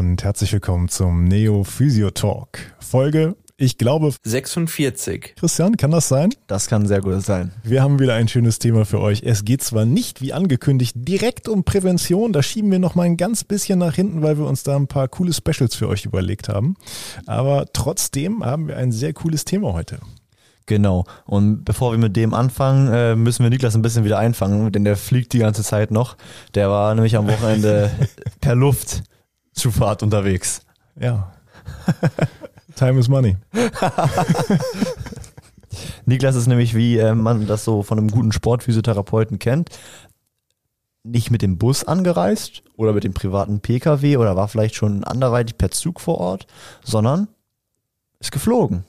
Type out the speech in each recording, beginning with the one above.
und herzlich willkommen zum Neo Physio Talk. Folge, ich glaube, 46. Christian, kann das sein? Das kann sehr gut sein. Wir haben wieder ein schönes Thema für euch. Es geht zwar nicht, wie angekündigt, direkt um Prävention, da schieben wir noch mal ein ganz bisschen nach hinten, weil wir uns da ein paar coole Specials für euch überlegt haben. Aber trotzdem haben wir ein sehr cooles Thema heute. Genau. Und bevor wir mit dem anfangen, äh, müssen wir Niklas ein bisschen wieder einfangen, denn der fliegt die ganze Zeit noch. Der war nämlich am Wochenende per Luftzufahrt unterwegs. Ja. Time is money. Niklas ist nämlich, wie äh, man das so von einem guten Sportphysiotherapeuten kennt, nicht mit dem Bus angereist oder mit dem privaten Pkw oder war vielleicht schon anderweitig per Zug vor Ort, sondern ist geflogen.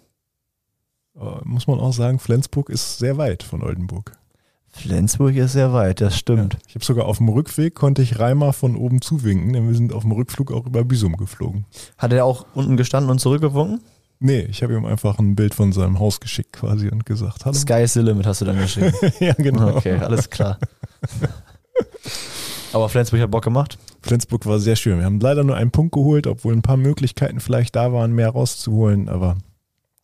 Äh, muss man auch sagen, Flensburg ist sehr weit von Oldenburg. Flensburg ist sehr weit, das stimmt. Ja, ich habe sogar auf dem Rückweg konnte ich Reimer von oben zuwinken, denn wir sind auf dem Rückflug auch über Büsum geflogen. Hat er auch unten gestanden und zurückgewunken? Nee, ich habe ihm einfach ein Bild von seinem Haus geschickt quasi und gesagt, hallo. Sky is the limit hast du dann geschrieben. ja, genau. Okay, alles klar. Aber Flensburg hat Bock gemacht. Flensburg war sehr schön. Wir haben leider nur einen Punkt geholt, obwohl ein paar Möglichkeiten vielleicht da waren, mehr rauszuholen, aber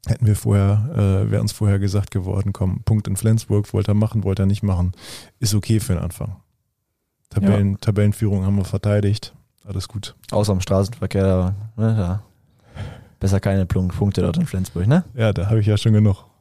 hätten wir vorher, äh, wäre uns vorher gesagt geworden, komm, Punkt in Flensburg, wollte er machen, wollte er nicht machen, ist okay für den Anfang. Tabellen, ja. Tabellenführung haben wir verteidigt, alles gut. Außer im Straßenverkehr, ne, ja. Besser keine Punkte dort in Flensburg, ne? Ja, da habe ich ja schon genug.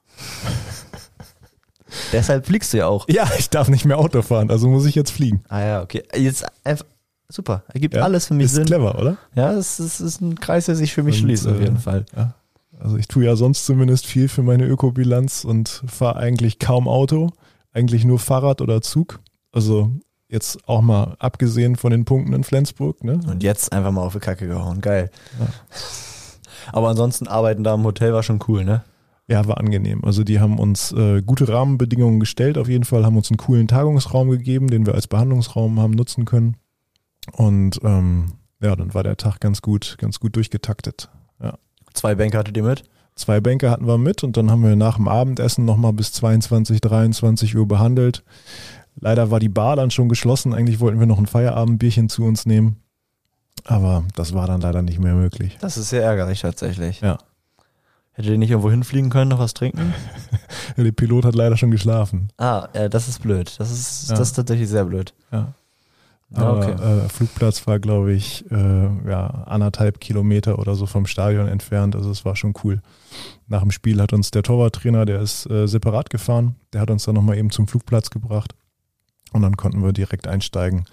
Deshalb fliegst du ja auch. Ja, ich darf nicht mehr Auto fahren, also muss ich jetzt fliegen. Ah ja, okay. Jetzt einfach, super. Ergibt ja, alles für mich ist Sinn. Ist clever, oder? Ja, es ist, ist, ein Kreis, der sich für mich Und, schließt, auf jeden äh, Fall. Ja. Also ich tue ja sonst zumindest viel für meine Ökobilanz und fahre eigentlich kaum Auto, eigentlich nur Fahrrad oder Zug. Also jetzt auch mal abgesehen von den Punkten in Flensburg. Ne? Und jetzt einfach mal auf die Kacke gehauen, geil. Ja. Aber ansonsten arbeiten da im Hotel war schon cool, ne? Ja, war angenehm. Also die haben uns äh, gute Rahmenbedingungen gestellt, auf jeden Fall, haben uns einen coolen Tagungsraum gegeben, den wir als Behandlungsraum haben nutzen können. Und ähm, ja, dann war der Tag ganz gut, ganz gut durchgetaktet. Zwei Bänke hattet ihr mit? Zwei Bänke hatten wir mit und dann haben wir nach dem Abendessen nochmal bis 22, 23 Uhr behandelt. Leider war die Bar dann schon geschlossen. Eigentlich wollten wir noch ein Feierabendbierchen zu uns nehmen. Aber das war dann leider nicht mehr möglich. Das ist sehr ärgerlich tatsächlich. Ja. Hättet ihr nicht irgendwo hinfliegen können, noch was trinken? der Pilot hat leider schon geschlafen. Ah, ja, das ist blöd. Das ist, ja. das ist tatsächlich sehr blöd. Ja. Aber okay. äh, Flugplatz war, glaube ich, äh, ja, anderthalb Kilometer oder so vom Stadion entfernt. Also es war schon cool. Nach dem Spiel hat uns der Torwarttrainer, der ist äh, separat gefahren, der hat uns dann nochmal eben zum Flugplatz gebracht. Und dann konnten wir direkt einsteigen,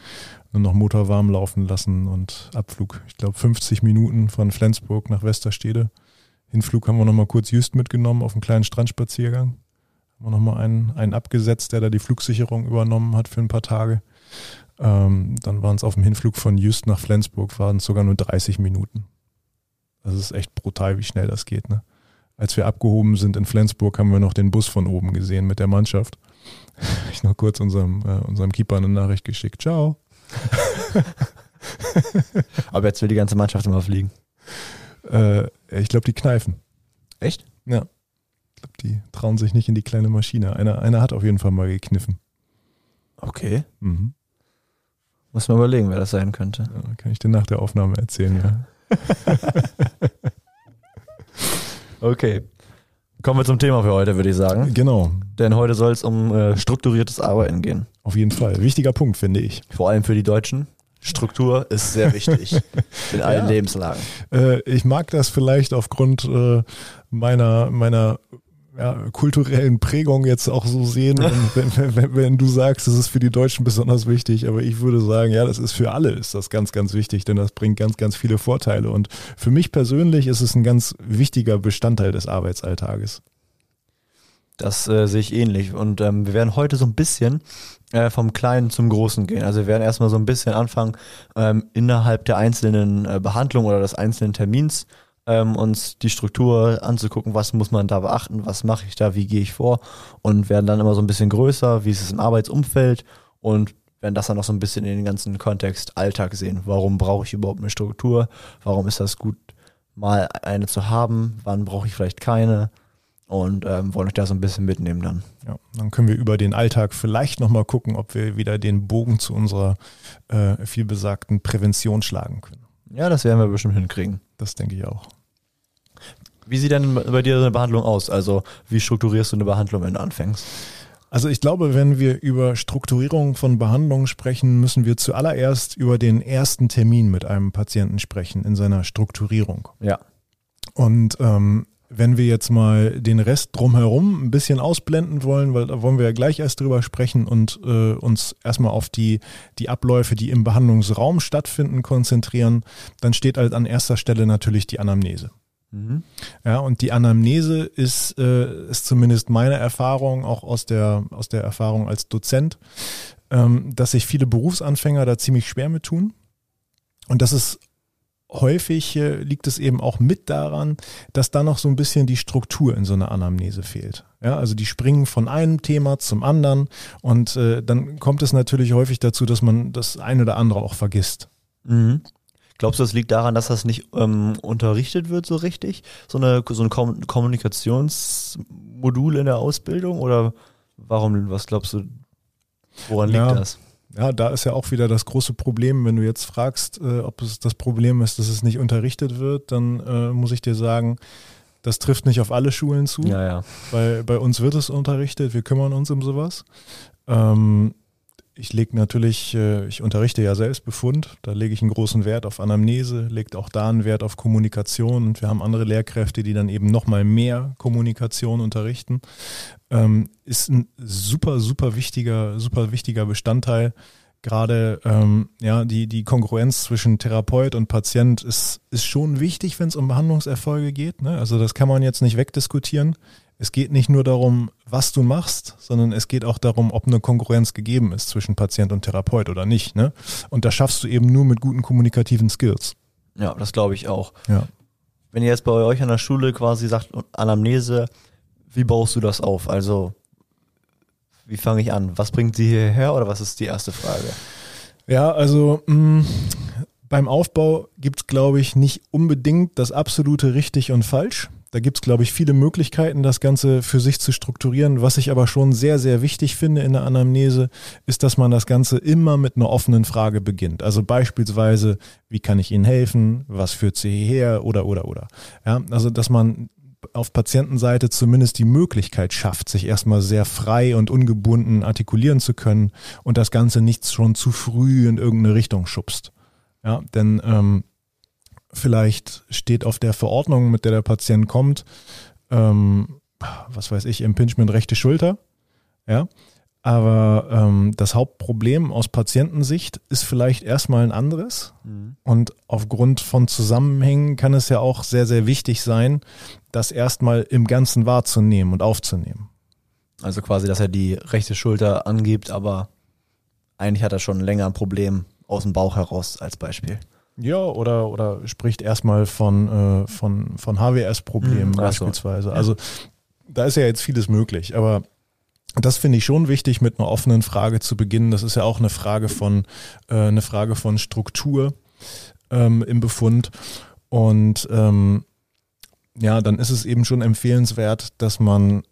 nur noch Motor warm laufen lassen und Abflug. Ich glaube 50 Minuten von Flensburg nach Westerstede. Hinflug haben wir nochmal kurz Just mitgenommen auf einen kleinen Strandspaziergang. Haben wir nochmal einen, einen abgesetzt, der da die Flugsicherung übernommen hat für ein paar Tage. Ähm, dann waren es auf dem Hinflug von Just nach Flensburg, waren es sogar nur 30 Minuten. Das ist echt brutal, wie schnell das geht. Ne? Als wir abgehoben sind in Flensburg, haben wir noch den Bus von oben gesehen mit der Mannschaft. Ich noch kurz unserem, äh, unserem Keeper eine Nachricht geschickt. Ciao. Aber jetzt will die ganze Mannschaft immer fliegen. Äh, ich glaube, die kneifen. Echt? Ja. Ich glaube, die trauen sich nicht in die kleine Maschine. Einer, einer hat auf jeden Fall mal gekniffen. Okay. Mhm. Muss man überlegen, wer das sein könnte. Ja, kann ich dir nach der Aufnahme erzählen, ja. okay. Kommen wir zum Thema für heute, würde ich sagen. Genau. Denn heute soll es um äh, strukturiertes Arbeiten gehen. Auf jeden Fall. Wichtiger Punkt, finde ich. Vor allem für die Deutschen. Struktur ist sehr wichtig in allen ja. Lebenslagen. Äh, ich mag das vielleicht aufgrund äh, meiner, meiner ja, kulturellen Prägung jetzt auch so sehen, wenn, wenn, wenn, du sagst, das ist für die Deutschen besonders wichtig, aber ich würde sagen, ja, das ist für alle ist das ganz, ganz wichtig, denn das bringt ganz, ganz viele Vorteile und für mich persönlich ist es ein ganz wichtiger Bestandteil des Arbeitsalltages. Das äh, sehe ich ähnlich und ähm, wir werden heute so ein bisschen äh, vom Kleinen zum Großen gehen. Also wir werden erstmal so ein bisschen anfangen, ähm, innerhalb der einzelnen äh, Behandlung oder des einzelnen Termins ähm, uns die Struktur anzugucken, was muss man da beachten, was mache ich da, wie gehe ich vor und werden dann immer so ein bisschen größer, wie ist es im Arbeitsumfeld und werden das dann noch so ein bisschen in den ganzen Kontext Alltag sehen. Warum brauche ich überhaupt eine Struktur? Warum ist das gut, mal eine zu haben? Wann brauche ich vielleicht keine? Und ähm, wollen euch da so ein bisschen mitnehmen dann. Ja, dann können wir über den Alltag vielleicht nochmal gucken, ob wir wieder den Bogen zu unserer äh, vielbesagten Prävention schlagen können. Ja, das werden wir bestimmt hinkriegen. Das denke ich auch. Wie sieht denn bei dir eine Behandlung aus? Also wie strukturierst du eine Behandlung, wenn du anfängst? Also ich glaube, wenn wir über Strukturierung von Behandlungen sprechen, müssen wir zuallererst über den ersten Termin mit einem Patienten sprechen in seiner Strukturierung. Ja. Und ähm, wenn wir jetzt mal den Rest drumherum ein bisschen ausblenden wollen, weil da wollen wir ja gleich erst drüber sprechen und äh, uns erstmal auf die, die Abläufe, die im Behandlungsraum stattfinden, konzentrieren, dann steht halt an erster Stelle natürlich die Anamnese. Mhm. Ja, und die Anamnese ist, äh, ist zumindest meine Erfahrung, auch aus der, aus der Erfahrung als Dozent, ähm, dass sich viele Berufsanfänger da ziemlich schwer mit tun. Und das ist häufig äh, liegt es eben auch mit daran, dass da noch so ein bisschen die Struktur in so einer Anamnese fehlt. Ja, also die springen von einem Thema zum anderen und äh, dann kommt es natürlich häufig dazu, dass man das eine oder andere auch vergisst. Mhm. Glaubst du, das liegt daran, dass das nicht ähm, unterrichtet wird so richtig? So, eine, so ein Kommunikationsmodul in der Ausbildung? Oder warum, was glaubst du, woran liegt ja, das? Ja, da ist ja auch wieder das große Problem, wenn du jetzt fragst, äh, ob es das Problem ist, dass es nicht unterrichtet wird, dann äh, muss ich dir sagen, das trifft nicht auf alle Schulen zu. Ja, ja. Bei, bei uns wird es unterrichtet, wir kümmern uns um sowas. Ähm, ich lege natürlich, äh, ich unterrichte ja selbst Befund, da lege ich einen großen Wert auf Anamnese, legt auch da einen Wert auf Kommunikation und wir haben andere Lehrkräfte, die dann eben nochmal mehr Kommunikation unterrichten. Ähm, ist ein super, super wichtiger, super wichtiger Bestandteil. Gerade ähm, ja, die, die Konkurrenz zwischen Therapeut und Patient ist, ist schon wichtig, wenn es um Behandlungserfolge geht. Ne? Also das kann man jetzt nicht wegdiskutieren es geht nicht nur darum, was du machst, sondern es geht auch darum, ob eine Konkurrenz gegeben ist zwischen Patient und Therapeut oder nicht. Ne? Und das schaffst du eben nur mit guten kommunikativen Skills. Ja, das glaube ich auch. Ja. Wenn ihr jetzt bei euch an der Schule quasi sagt, Anamnese, wie baust du das auf? Also, wie fange ich an? Was bringt sie hierher oder was ist die erste Frage? Ja, also mh, mm, beim Aufbau gibt es, glaube ich, nicht unbedingt das absolute richtig und falsch. Da gibt es, glaube ich, viele Möglichkeiten, das Ganze für sich zu strukturieren. Was ich aber schon sehr, sehr wichtig finde in der Anamnese, ist, dass man das Ganze immer mit einer offenen Frage beginnt. Also beispielsweise, wie kann ich Ihnen helfen? Was führt Sie hierher? Oder, oder, oder. Ja, also, dass man auf Patientenseite zumindest die Möglichkeit schafft, sich erstmal sehr frei und ungebunden artikulieren zu können und das Ganze nicht schon zu früh in irgendeine Richtung schubst. Ja, denn ähm, Vielleicht steht auf der Verordnung, mit der der Patient kommt, ähm, was weiß ich, Impingement rechte Schulter. Ja. Aber ähm, das Hauptproblem aus Patientensicht ist vielleicht erstmal ein anderes. Mhm. Und aufgrund von Zusammenhängen kann es ja auch sehr, sehr wichtig sein, das erstmal im Ganzen wahrzunehmen und aufzunehmen. Also quasi, dass er die rechte Schulter angibt, aber eigentlich hat er schon länger ein Problem aus dem Bauch heraus als Beispiel. Ja, oder, oder spricht erstmal von, äh, von, von HWS-Problemen mhm, beispielsweise. So. Also da ist ja jetzt vieles möglich, aber das finde ich schon wichtig, mit einer offenen Frage zu beginnen. Das ist ja auch eine Frage von, äh, eine Frage von Struktur ähm, im Befund. Und ähm, ja, dann ist es eben schon empfehlenswert, dass man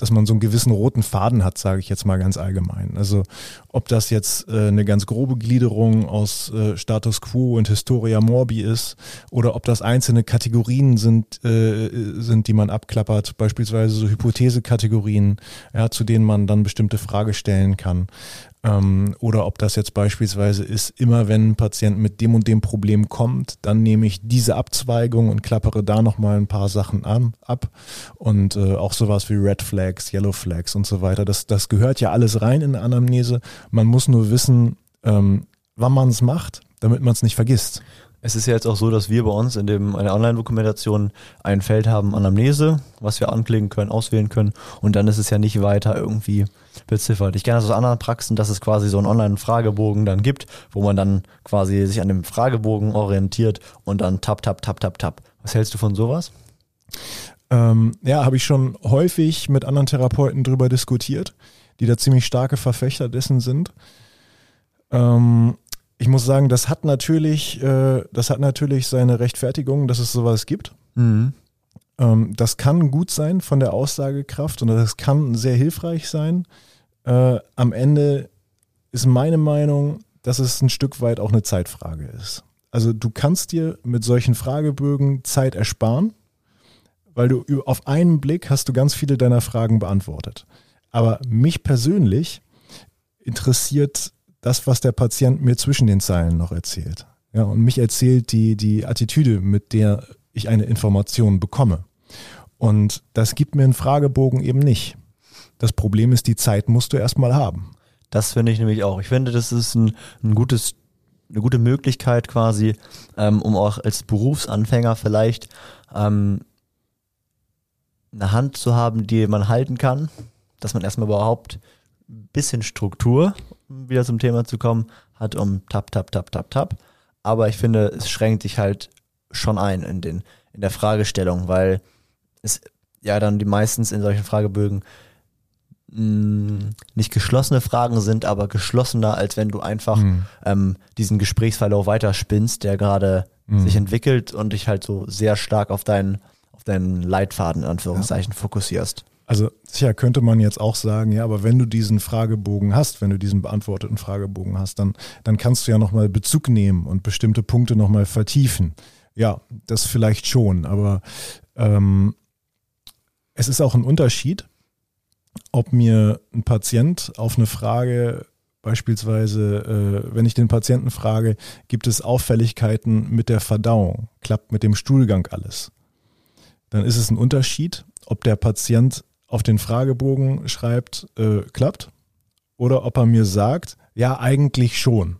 dass man so einen gewissen roten Faden hat, sage ich jetzt mal ganz allgemein. Also ob das jetzt äh, eine ganz grobe Gliederung aus äh, Status Quo und Historia Morbi ist oder ob das einzelne Kategorien sind, äh, sind, die man abklappert, beispielsweise so Hypothesekategorien, ja, zu denen man dann bestimmte Frage stellen kann. Ähm, oder ob das jetzt beispielsweise ist, immer wenn ein Patient mit dem und dem Problem kommt, dann nehme ich diese Abzweigung und klappere da nochmal ein paar Sachen an, ab. Und äh, auch sowas wie Red Flags, Yellow Flags und so weiter. Das, das gehört ja alles rein in Anamnese. Man muss nur wissen, ähm, wann man es macht, damit man es nicht vergisst. Es ist ja jetzt auch so, dass wir bei uns in, dem, in der Online-Dokumentation ein Feld haben, Anamnese, was wir anklicken können, auswählen können. Und dann ist es ja nicht weiter irgendwie beziffert. Ich kenne das aus anderen Praxen, dass es quasi so einen Online-Fragebogen dann gibt, wo man dann quasi sich an dem Fragebogen orientiert und dann tap, tap, tap, tap, tap. Was hältst du von sowas? Ähm, ja, habe ich schon häufig mit anderen Therapeuten drüber diskutiert, die da ziemlich starke Verfechter dessen sind. Ähm, ich muss sagen, das hat natürlich, äh, das hat natürlich seine Rechtfertigung, dass es sowas gibt. Mhm. Ähm, das kann gut sein von der Aussagekraft und das kann sehr hilfreich sein. Äh, am Ende ist meine Meinung, dass es ein Stück weit auch eine Zeitfrage ist. Also du kannst dir mit solchen Fragebögen Zeit ersparen, weil du auf einen Blick hast du ganz viele deiner Fragen beantwortet. Aber mich persönlich interessiert das, was der Patient mir zwischen den Zeilen noch erzählt. Ja, und mich erzählt die, die Attitüde, mit der ich eine Information bekomme. Und das gibt mir einen Fragebogen eben nicht. Das Problem ist, die Zeit musst du erstmal haben. Das finde ich nämlich auch. Ich finde, das ist ein, ein gutes, eine gute Möglichkeit quasi, ähm, um auch als Berufsanfänger vielleicht ähm, eine Hand zu haben, die man halten kann, dass man erstmal überhaupt ein bisschen Struktur, wieder zum Thema zu kommen, hat, um tap, tap, tap, tap, tap. Aber ich finde, es schränkt dich halt schon ein in, den, in der Fragestellung, weil es ja dann die meistens in solchen Fragebögen mh, nicht geschlossene Fragen sind, aber geschlossener, als wenn du einfach mhm. ähm, diesen Gesprächsverlauf weiterspinnst, der gerade mhm. sich entwickelt und dich halt so sehr stark auf deinen, auf deinen Leitfaden in Anführungszeichen ja. fokussierst. Also sicher könnte man jetzt auch sagen, ja, aber wenn du diesen Fragebogen hast, wenn du diesen beantworteten Fragebogen hast, dann, dann kannst du ja nochmal Bezug nehmen und bestimmte Punkte nochmal vertiefen. Ja, das vielleicht schon, aber ähm, es ist auch ein Unterschied, ob mir ein Patient auf eine Frage Beispielsweise, äh, wenn ich den Patienten frage, gibt es Auffälligkeiten mit der Verdauung? Klappt mit dem Stuhlgang alles? Dann ist es ein Unterschied, ob der Patient auf den Fragebogen schreibt, äh, klappt, oder ob er mir sagt, ja, eigentlich schon.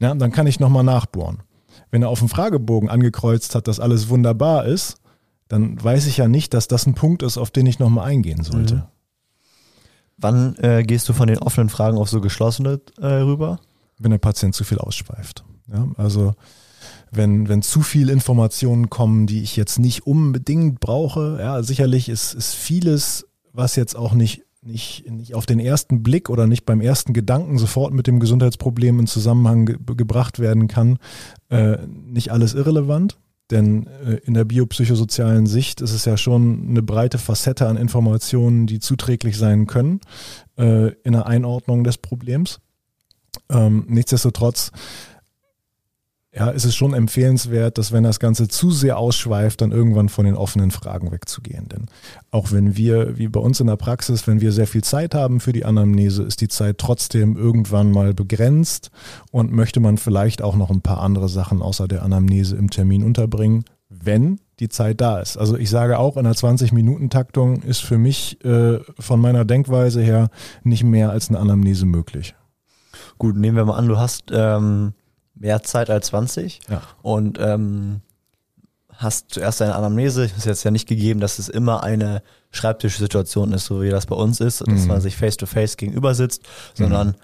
Ja, dann kann ich nochmal nachbohren. Wenn er auf dem Fragebogen angekreuzt hat, dass alles wunderbar ist, dann weiß ich ja nicht, dass das ein Punkt ist, auf den ich nochmal eingehen sollte. Mhm. Wann äh, gehst du von den offenen Fragen auf so geschlossene äh, rüber? Wenn der Patient zu viel ausschweift. Ja, also wenn, wenn zu viel Informationen kommen, die ich jetzt nicht unbedingt brauche, ja, sicherlich ist, ist vieles, was jetzt auch nicht, nicht, nicht auf den ersten Blick oder nicht beim ersten Gedanken sofort mit dem Gesundheitsproblem in Zusammenhang ge gebracht werden kann, äh, nicht alles irrelevant. Denn äh, in der biopsychosozialen Sicht ist es ja schon eine breite Facette an Informationen, die zuträglich sein können äh, in der Einordnung des Problems. Ähm, nichtsdestotrotz ja, ist es schon empfehlenswert, dass wenn das Ganze zu sehr ausschweift, dann irgendwann von den offenen Fragen wegzugehen. Denn auch wenn wir, wie bei uns in der Praxis, wenn wir sehr viel Zeit haben für die Anamnese, ist die Zeit trotzdem irgendwann mal begrenzt und möchte man vielleicht auch noch ein paar andere Sachen außer der Anamnese im Termin unterbringen, wenn die Zeit da ist. Also ich sage auch, in einer 20-Minuten-Taktung ist für mich äh, von meiner Denkweise her nicht mehr als eine Anamnese möglich. Gut, nehmen wir mal an, du hast ähm, mehr Zeit als 20 ja. und ähm, hast zuerst eine Anamnese. Ist jetzt ja nicht gegeben, dass es immer eine Schreibtischsituation ist, so wie das bei uns ist, dass mhm. man sich face to face gegenüber sitzt, sondern mhm.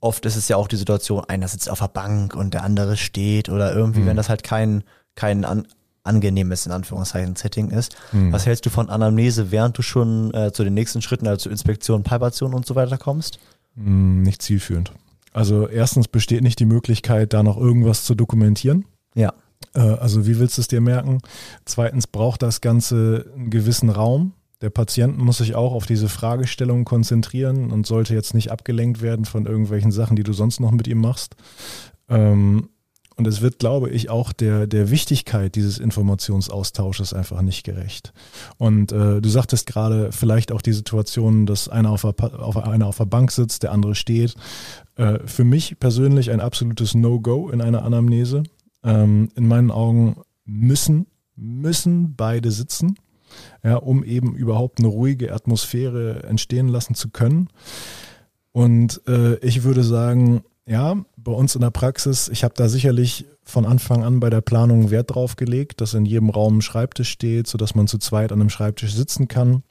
oft ist es ja auch die Situation, einer sitzt auf der Bank und der andere steht oder irgendwie, mhm. wenn das halt kein, kein an, angenehmes, in Anführungszeichen, Setting ist. Mhm. Was hältst du von Anamnese, während du schon äh, zu den nächsten Schritten, also zu Inspektion, Palpation und so weiter kommst? Mhm, nicht zielführend. Also erstens besteht nicht die Möglichkeit, da noch irgendwas zu dokumentieren. Ja. Äh, also wie willst du es dir merken? Zweitens braucht das Ganze einen gewissen Raum. Der Patient muss sich auch auf diese Fragestellung konzentrieren und sollte jetzt nicht abgelenkt werden von irgendwelchen Sachen, die du sonst noch mit ihm machst. Ähm, und es wird, glaube ich, auch der, der Wichtigkeit dieses Informationsaustausches einfach nicht gerecht. Und äh, du sagtest gerade vielleicht auch die Situation, dass einer auf, der, auf, einer auf der Bank sitzt, der andere steht. Äh, für mich persönlich ein absolutes No-Go in einer Anamnese. Ähm, in meinen Augen müssen, müssen beide sitzen, ja, um eben überhaupt eine ruhige Atmosphäre entstehen lassen zu können. Und äh, ich würde sagen, ja, bei uns in der Praxis, ich habe da sicherlich von Anfang an bei der Planung Wert drauf gelegt, dass in jedem Raum ein Schreibtisch steht, sodass man zu zweit an einem Schreibtisch sitzen kann.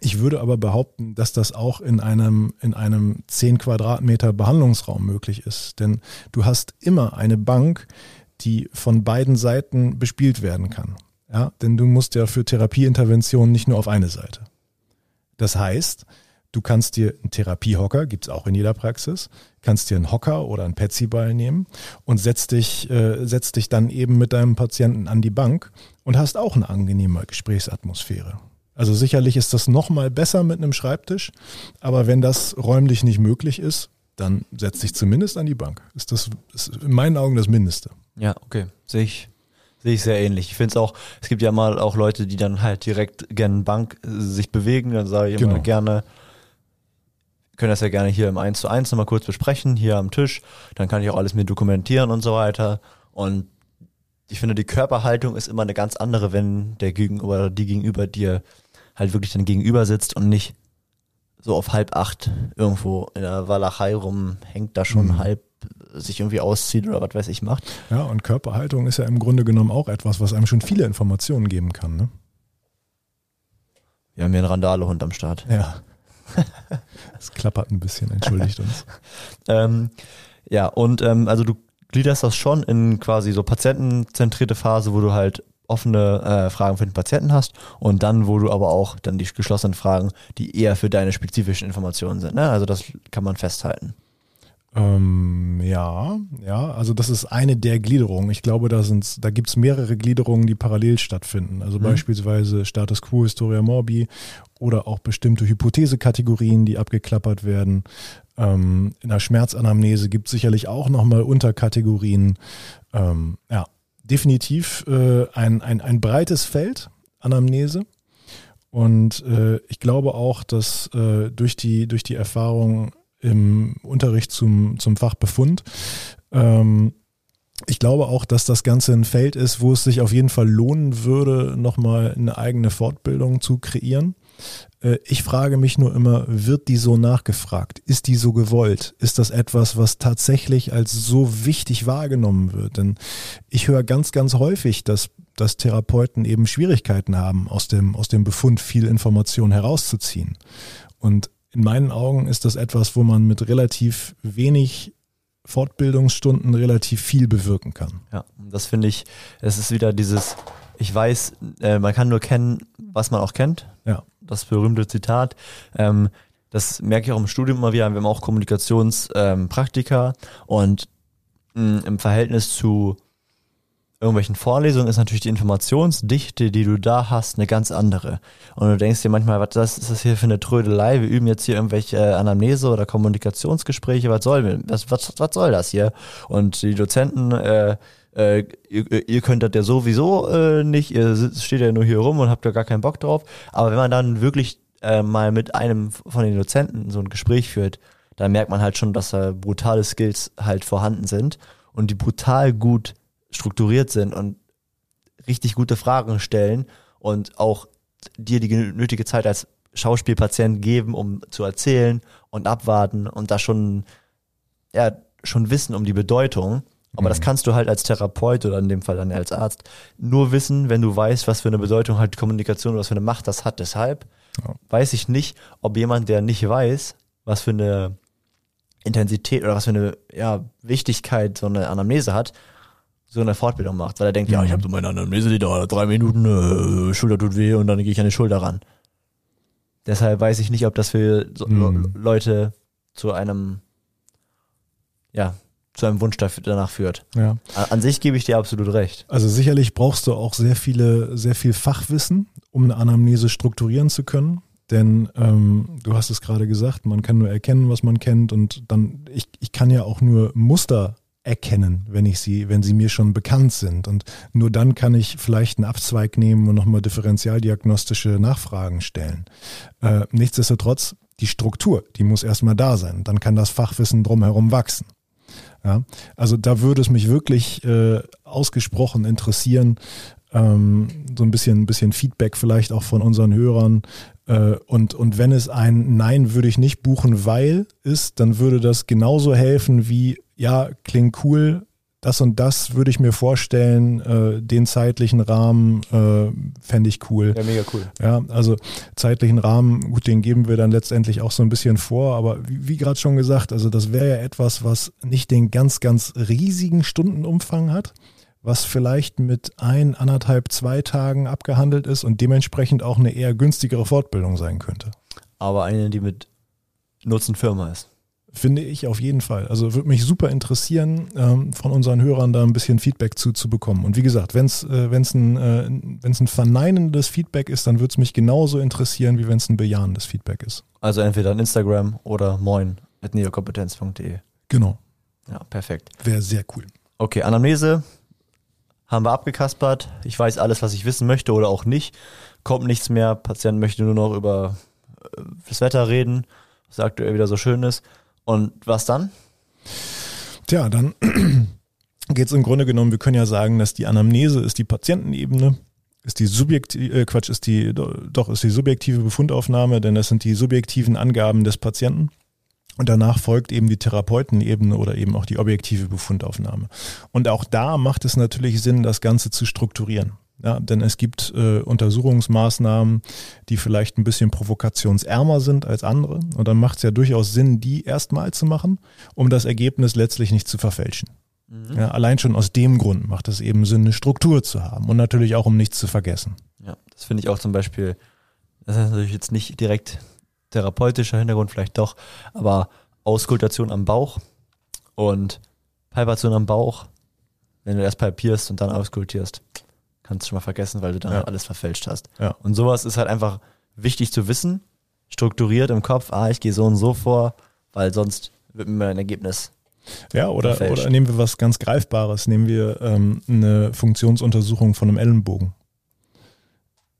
Ich würde aber behaupten, dass das auch in einem, in einem 10 Quadratmeter Behandlungsraum möglich ist. Denn du hast immer eine Bank, die von beiden Seiten bespielt werden kann. Ja, denn du musst ja für Therapieinterventionen nicht nur auf eine Seite. Das heißt, Du kannst dir einen Therapiehocker, gibt es auch in jeder Praxis, kannst dir einen Hocker oder einen Petsyball nehmen und setzt dich, äh, setzt dich dann eben mit deinem Patienten an die Bank und hast auch eine angenehme Gesprächsatmosphäre. Also sicherlich ist das nochmal besser mit einem Schreibtisch, aber wenn das räumlich nicht möglich ist, dann setz dich zumindest an die Bank. Ist das ist in meinen Augen das Mindeste. Ja, okay. Sehe ich, sehe ich sehr ähnlich. Ich finde es auch, es gibt ja mal auch Leute, die dann halt direkt gerne Bank äh, sich bewegen. Dann sage ich immer Genau. gerne, können das ja gerne hier im 1 zu 1 nochmal kurz besprechen, hier am Tisch. Dann kann ich auch alles mir dokumentieren und so weiter. Und ich finde, die Körperhaltung ist immer eine ganz andere, wenn der Gegenüber oder die Gegenüber dir halt wirklich dann gegenüber sitzt und nicht so auf halb acht irgendwo in der Walachei rumhängt, da schon Mhm. halb sich irgendwie auszieht oder was weiß ich macht. Ja, und Körperhaltung ist ja im Grunde genommen auch etwas, was einem schon viele Informationen geben kann. Ne? Wir haben hier einen Randalehund am Start. Ja. Es klappert ein bisschen, entschuldigt uns. Ähm, ja, und ähm, also du gliederst das schon in quasi so patientenzentrierte Phase, wo du halt offene äh, Fragen für den Patienten hast und dann, wo du aber auch dann die geschlossenen Fragen, die eher für deine spezifischen Informationen sind. Ne? Also das kann man festhalten. Ähm, ja, ja, also das ist eine der Gliederungen. Ich glaube, da, sind's, da gibt es mehrere Gliederungen, die parallel stattfinden. Also Mhm. beispielsweise Status Quo, Historia Morbi oder auch bestimmte Hypothesekategorien, die abgeklappert werden. Ähm, in der Schmerzanamnese gibt es sicherlich auch nochmal Unterkategorien. Ähm, ja, definitiv äh, ein, ein, ein breites Feld, Anamnese. Und äh, ich glaube auch, dass äh, durch, die, durch die Erfahrung im Unterricht zum, zum Fachbefund, ähm, ich glaube auch, dass das Ganze ein Feld ist, wo es sich auf jeden Fall lohnen würde, nochmal eine eigene Fortbildung zu kreieren. Äh, Ich frage mich nur immer, wird die so nachgefragt? Ist die so gewollt? Ist das etwas, was tatsächlich als so wichtig wahrgenommen wird? Denn ich höre ganz, ganz häufig, dass, dass Therapeuten eben Schwierigkeiten haben, aus dem, aus dem Befund viel Information herauszuziehen. Und in meinen Augen ist das etwas, wo man mit relativ wenig Fortbildungsstunden relativ viel bewirken kann. Ja, das finde ich, es ist wieder dieses, ich weiß, äh, man kann nur kennen, was man auch kennt. Ja. Das berühmte Zitat. Ähm, das merke ich auch im Studium immer wieder. Wir haben auch Kommunikationspraktika ähm, und mh, im Verhältnis zu irgendwelchen Vorlesungen ist natürlich die Informationsdichte, die du da hast, eine ganz andere. Und du denkst dir manchmal, was das, ist das hier für eine Trödelei? Wir üben jetzt hier irgendwelche äh, Anamnese oder Kommunikationsgespräche, was soll, was, was, was soll das hier? Und die Dozenten, äh, äh, ihr, ihr könnt das ja sowieso äh, nicht, ihr steht ja nur hier rum und habt da gar keinen Bock drauf. Aber wenn man dann wirklich äh, mal mit einem von den Dozenten so ein Gespräch führt, dann merkt man halt schon, dass da brutale Skills halt vorhanden sind und die brutal gut strukturiert sind und richtig gute Fragen stellen und auch dir die nötige Zeit als Schauspielpatient geben, um zu erzählen und abwarten und da schon, ja, schon wissen um die Bedeutung. Aber Mhm. das kannst du halt als Therapeut oder in dem Fall dann als Arzt nur wissen, wenn du weißt, was für eine Bedeutung halt Kommunikation oder was für eine Macht das hat. Deshalb Ja. weiß ich nicht, ob jemand, der nicht weiß, was für eine Intensität oder was für eine ja, Wichtigkeit so eine Anamnese hat, so eine Fortbildung macht, weil er denkt, ja, ich habe so meine Anamnese, die dauert drei Minuten, äh, Schulter tut weh und dann gehe ich an die Schulter ran. Deshalb weiß ich nicht, ob das für so Mhm. Leute zu einem, ja, zu einem Wunsch danach führt. Ja. An, an sich gebe ich dir absolut recht. Also sicherlich brauchst du auch sehr viele, sehr viel Fachwissen, um eine Anamnese strukturieren zu können. Denn ähm, du hast es gerade gesagt, man kann nur erkennen, was man kennt und dann, ich, ich kann ja auch nur Muster erkennen, wenn ich sie, wenn sie mir schon bekannt sind. Und nur dann kann ich vielleicht einen Abzweig nehmen und nochmal differentialdiagnostische Nachfragen stellen. Äh, nichtsdestotrotz, die Struktur, die muss erstmal da sein. Dann kann das Fachwissen drumherum wachsen. Ja, also da würde es mich wirklich äh, ausgesprochen interessieren, ähm, so ein bisschen, ein bisschen Feedback vielleicht auch von unseren Hörern. Äh, und, und wenn es ein Nein würde ich nicht buchen, weil ist, dann würde das genauso helfen wie, ja, klingt cool, das und das würde ich mir vorstellen, äh, den zeitlichen Rahmen äh, fände ich cool. Ja, mega cool. Ja, also zeitlichen Rahmen, gut, den geben wir dann letztendlich auch so ein bisschen vor, aber wie, wie gerade schon gesagt, also das wäre ja etwas, was nicht den ganz, ganz riesigen Stundenumfang hat, was vielleicht mit ein, anderthalb, zwei Tagen abgehandelt ist und dementsprechend auch eine eher günstigere Fortbildung sein könnte. Aber eine, die mit Nutzen Firma ist. Finde ich auf jeden Fall. Also würde mich super interessieren, ähm, von unseren Hörern da ein bisschen Feedback zu, zu bekommen. Und wie gesagt, wenn es äh, wenn's ein, äh, wenn's ein verneinendes Feedback ist, dann würde es mich genauso interessieren, wie wenn es ein bejahendes Feedback ist. Also entweder an Instagram oder moin At neokompetenz.de. Genau. Ja, perfekt. Wäre sehr cool. Okay, Anamnese haben wir abgekaspert. Ich weiß alles, was ich wissen möchte oder auch nicht. Kommt nichts mehr. Patient möchte nur noch über äh, das Wetter reden, was aktuell wieder so schön ist. Und was dann? Tja, dann geht es im Grunde genommen, wir können ja sagen, dass die Anamnese ist die Patientenebene, ist die subjektive, äh, Quatsch, ist die, doch, ist die subjektive Befundaufnahme, denn das sind die subjektiven Angaben des Patienten. Und danach folgt eben die Therapeutenebene oder eben auch die objektive Befundaufnahme. Und auch da macht es natürlich Sinn, das Ganze zu strukturieren. Ja, denn es gibt äh, Untersuchungsmaßnahmen, die vielleicht ein bisschen provokationsärmer sind als andere. Und dann macht es ja durchaus Sinn, die erstmal zu machen, um das Ergebnis letztlich nicht zu verfälschen. Mhm. Ja, allein schon aus dem Grund macht es eben Sinn, eine Struktur zu haben und natürlich auch, um nichts zu vergessen. Ja, das finde ich auch zum Beispiel, das ist natürlich jetzt nicht direkt therapeutischer Hintergrund, vielleicht doch, aber Auskultation am Bauch und Palpation am Bauch, wenn du erst palpierst und dann auskultierst, kannst du schon mal vergessen, weil du dann ja. alles verfälscht hast. Ja. Und sowas ist halt einfach wichtig zu wissen, strukturiert im Kopf, ah, ich gehe so und so vor, weil sonst wird mir mein Ergebnis ja, oder, oder nehmen wir was ganz Greifbares, nehmen wir ähm, eine Funktionsuntersuchung von einem Ellenbogen.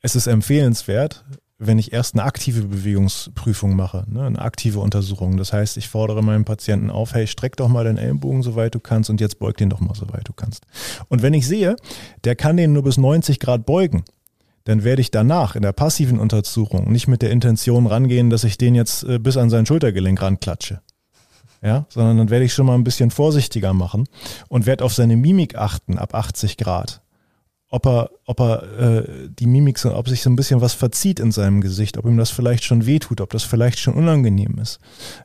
Es ist empfehlenswert, wenn ich erst eine aktive Bewegungsprüfung mache, ne, eine aktive Untersuchung. Das heißt, ich fordere meinen Patienten auf, hey, streck doch mal den Ellenbogen, soweit du kannst, und jetzt beug den doch mal, soweit du kannst. Und wenn ich sehe, der kann den nur bis 90 Grad beugen, dann werde ich danach in der passiven Untersuchung nicht mit der Intention rangehen, dass ich den jetzt äh, bis an sein Schultergelenk ranklatsche. Ja, sondern dann werde ich schon mal ein bisschen vorsichtiger machen und werde auf seine Mimik achten ab 80 Grad ob er, ob er äh, die Mimik, so, ob sich so ein bisschen was verzieht in seinem Gesicht, ob ihm das vielleicht schon wehtut, ob das vielleicht schon unangenehm ist.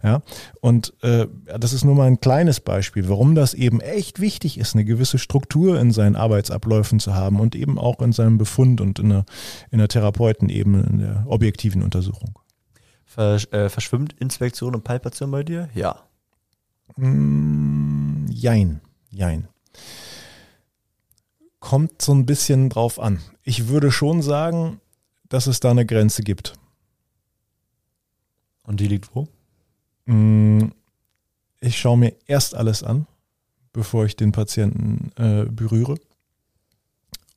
Ja, und äh, das ist nur mal ein kleines Beispiel, warum das eben echt wichtig ist, eine gewisse Struktur in seinen Arbeitsabläufen zu haben und eben auch in seinem Befund und in der, in der Therapeutenebene, in der objektiven Untersuchung. Versch äh, verschwimmt Inspektion und Palpation bei dir? Ja. Mm, jein, jein kommt so ein bisschen drauf an. Ich würde schon sagen, dass es da eine Grenze gibt. Und die liegt wo? Mm, ich schaue mir erst alles an, bevor ich den Patienten äh, berühre.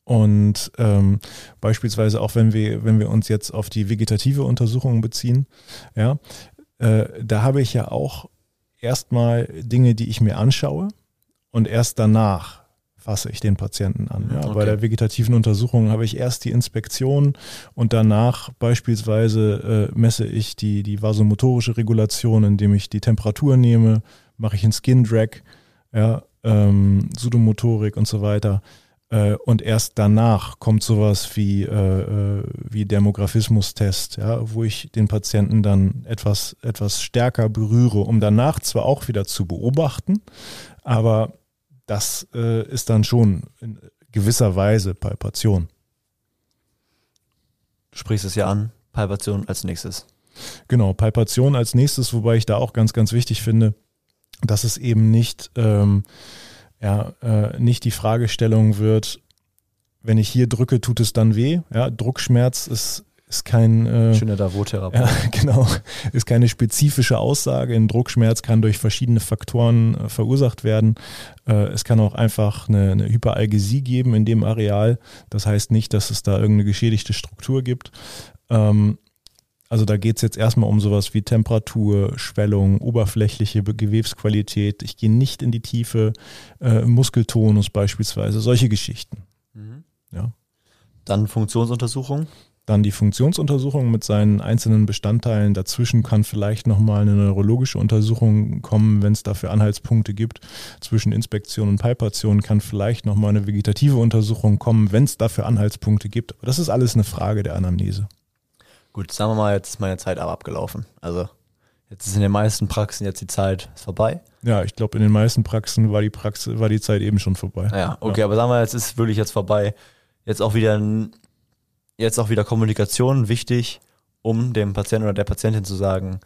Und ähm, beispielsweise auch wenn wir, wenn wir uns jetzt auf die vegetative Untersuchung beziehen, ja, äh, da habe ich ja auch erstmal Dinge, die ich mir anschaue und erst danach fasse ich den Patienten an. Ja. Okay. Bei der vegetativen Untersuchung habe ich erst die Inspektion und danach beispielsweise äh, messe ich die, die vasomotorische Regulation, indem ich die Temperatur nehme, mache ich einen Skin Drag, ja, ähm, Sudomotorik und so weiter. Äh, und erst danach kommt sowas wie, äh, äh, wie Demographismus-Test, ja, wo ich den Patienten dann etwas, etwas stärker berühre, um danach zwar auch wieder zu beobachten, aber das äh, ist dann schon in gewisser Weise Palpation. Du sprichst es ja an, Palpation als nächstes. Genau, Palpation als nächstes, wobei ich da auch ganz, ganz wichtig finde, dass es eben nicht, ähm, ja, äh, nicht die Fragestellung wird, wenn ich hier drücke, tut es dann weh. Ja, Druckschmerz ist ist kein äh, schöner Davot-Therapeut. Ja, genau, ist keine spezifische Aussage. Ein Druckschmerz kann durch verschiedene Faktoren äh, verursacht werden. Äh, es kann auch einfach eine, eine Hyperalgesie geben in dem Areal. Das heißt nicht, dass es da irgendeine geschädigte Struktur gibt. Ähm, also da geht es jetzt erstmal um sowas wie Temperatur, Schwellung, oberflächliche Gewebsqualität. Ich gehe nicht in die Tiefe, äh, Muskeltonus beispielsweise, solche Geschichten. Mhm. Ja. Dann Funktionsuntersuchung. Dann die Funktionsuntersuchung mit seinen einzelnen Bestandteilen. Dazwischen kann vielleicht nochmal eine neurologische Untersuchung kommen, wenn es dafür Anhaltspunkte gibt. Zwischen Inspektion und Palpation kann vielleicht nochmal eine vegetative Untersuchung kommen, wenn es dafür Anhaltspunkte gibt. Aber das ist alles eine Frage der Anamnese. Gut, sagen wir mal, jetzt ist meine Zeit aber abgelaufen. Also jetzt ist in den meisten Praxen jetzt die Zeit vorbei. Ja, ich glaube, in den meisten Praxen war die Praxis, war die Zeit eben schon vorbei. Ja, okay, ja. aber sagen wir, jetzt ist wirklich jetzt vorbei. Jetzt auch wieder ein jetzt auch wieder Kommunikation wichtig, um dem Patienten oder der Patientin zu sagen,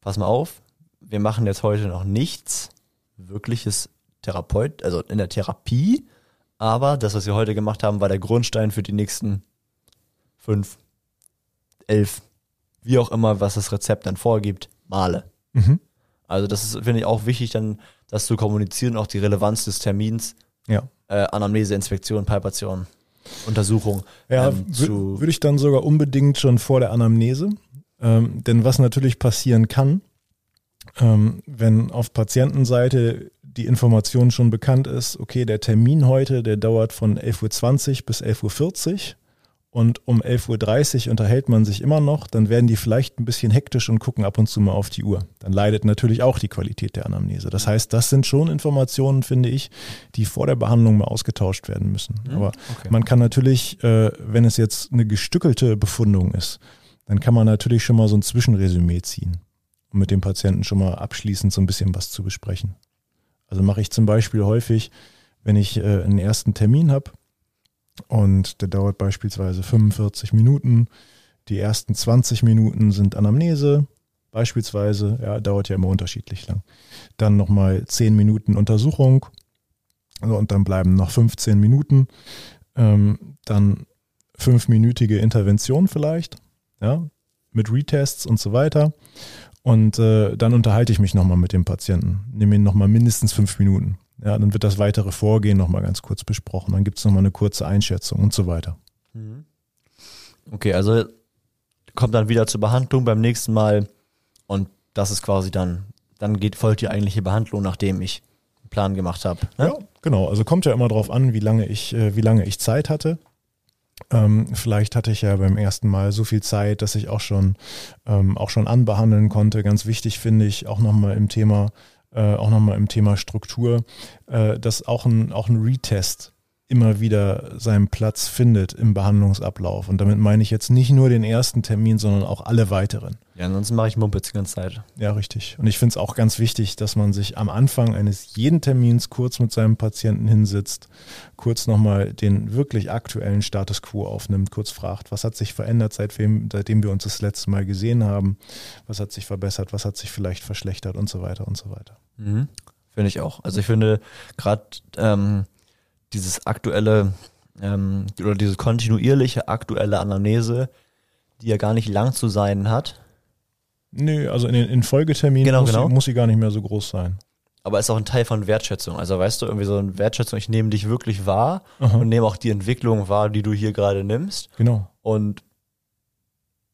pass mal auf, wir machen jetzt heute noch nichts wirkliches Therapeut, also in der Therapie, aber das, was wir heute gemacht haben, war der Grundstein für die nächsten fünf, elf, wie auch immer, was das Rezept dann vorgibt, Male. Mhm. Also das ist, finde ich, auch wichtig, dann das zu kommunizieren, auch die Relevanz des Termins. Ja. Äh, Anamnese, Inspektion, Palpation, Untersuchung. Ja, ähm, würde ich dann sogar unbedingt schon vor der Anamnese. Ähm, denn was natürlich passieren kann, ähm, wenn auf Patientenseite die Information schon bekannt ist, okay, der Termin heute, der dauert von 11.20 Uhr bis 11.40 Uhr und um 11.30 Uhr unterhält man sich immer noch, dann werden die vielleicht ein bisschen hektisch und gucken ab und zu mal auf die Uhr. Dann leidet natürlich auch die Qualität der Anamnese. Das heißt, das sind schon Informationen, finde ich, die vor der Behandlung mal ausgetauscht werden müssen. Mhm, Aber okay. man kann natürlich, äh, wenn es jetzt eine gestückelte Befundung ist, dann kann man natürlich schon mal so ein Zwischenresümee ziehen, um mit dem Patienten schon mal abschließend so ein bisschen was zu besprechen. Also mache ich zum Beispiel häufig, wenn ich äh, einen ersten Termin habe, und der dauert beispielsweise 45 Minuten. Die ersten 20 Minuten sind Anamnese, beispielsweise, ja, dauert ja immer unterschiedlich lang. Dann nochmal 10 Minuten Untersuchung also, und dann bleiben noch 15 Minuten. Ähm, dann fünfminütige Intervention vielleicht, ja, mit Retests und so weiter. Und äh, dann unterhalte ich mich nochmal mit dem Patienten, nehme ihn nochmal mindestens fünf Minuten. Ja, dann wird das weitere Vorgehen nochmal ganz kurz besprochen. Dann gibt es nochmal eine kurze Einschätzung und so weiter. Mhm. Okay, also kommt dann wieder zur Behandlung beim nächsten Mal und das ist quasi dann, dann geht, folgt die eigentliche Behandlung, nachdem ich einen Plan gemacht habe. Ne? Ja, genau. Also kommt ja immer darauf an, wie lange ich, äh, wie lange ich Zeit hatte. Ähm, vielleicht hatte ich ja beim ersten Mal so viel Zeit, dass ich auch schon, ähm, auch schon anbehandeln konnte. Ganz wichtig finde ich auch nochmal im Thema äh, auch nochmal im Thema Struktur, äh, dass auch ein, auch ein Retest immer wieder seinen Platz findet im Behandlungsablauf. Und damit meine ich jetzt nicht nur den ersten Termin, sondern auch alle weiteren. Ja, ansonsten mache ich Mumpitz die ganze Zeit. Ja, richtig. Und ich finde es auch ganz wichtig, dass man sich am Anfang eines jeden Termins kurz mit seinem Patienten hinsetzt, kurz nochmal den wirklich aktuellen Status quo aufnimmt, kurz fragt, was hat sich verändert, seitdem, seitdem wir uns das letzte Mal gesehen haben, was hat sich verbessert, was hat sich vielleicht verschlechtert und so weiter und so weiter. Mhm. Finde ich auch. Also ich finde gerade ähm, dieses aktuelle ähm, oder diese kontinuierliche aktuelle Anamnese, die ja gar nicht lang zu sein hat. Nö, also in den in Folgeterminen genau, muss, genau. Sie, muss sie gar nicht mehr so groß sein. Aber ist auch ein Teil von Wertschätzung. Also weißt du, irgendwie so eine Wertschätzung, ich nehme dich wirklich wahr Aha. und nehme auch die Entwicklung wahr, die du hier gerade nimmst. Genau. Und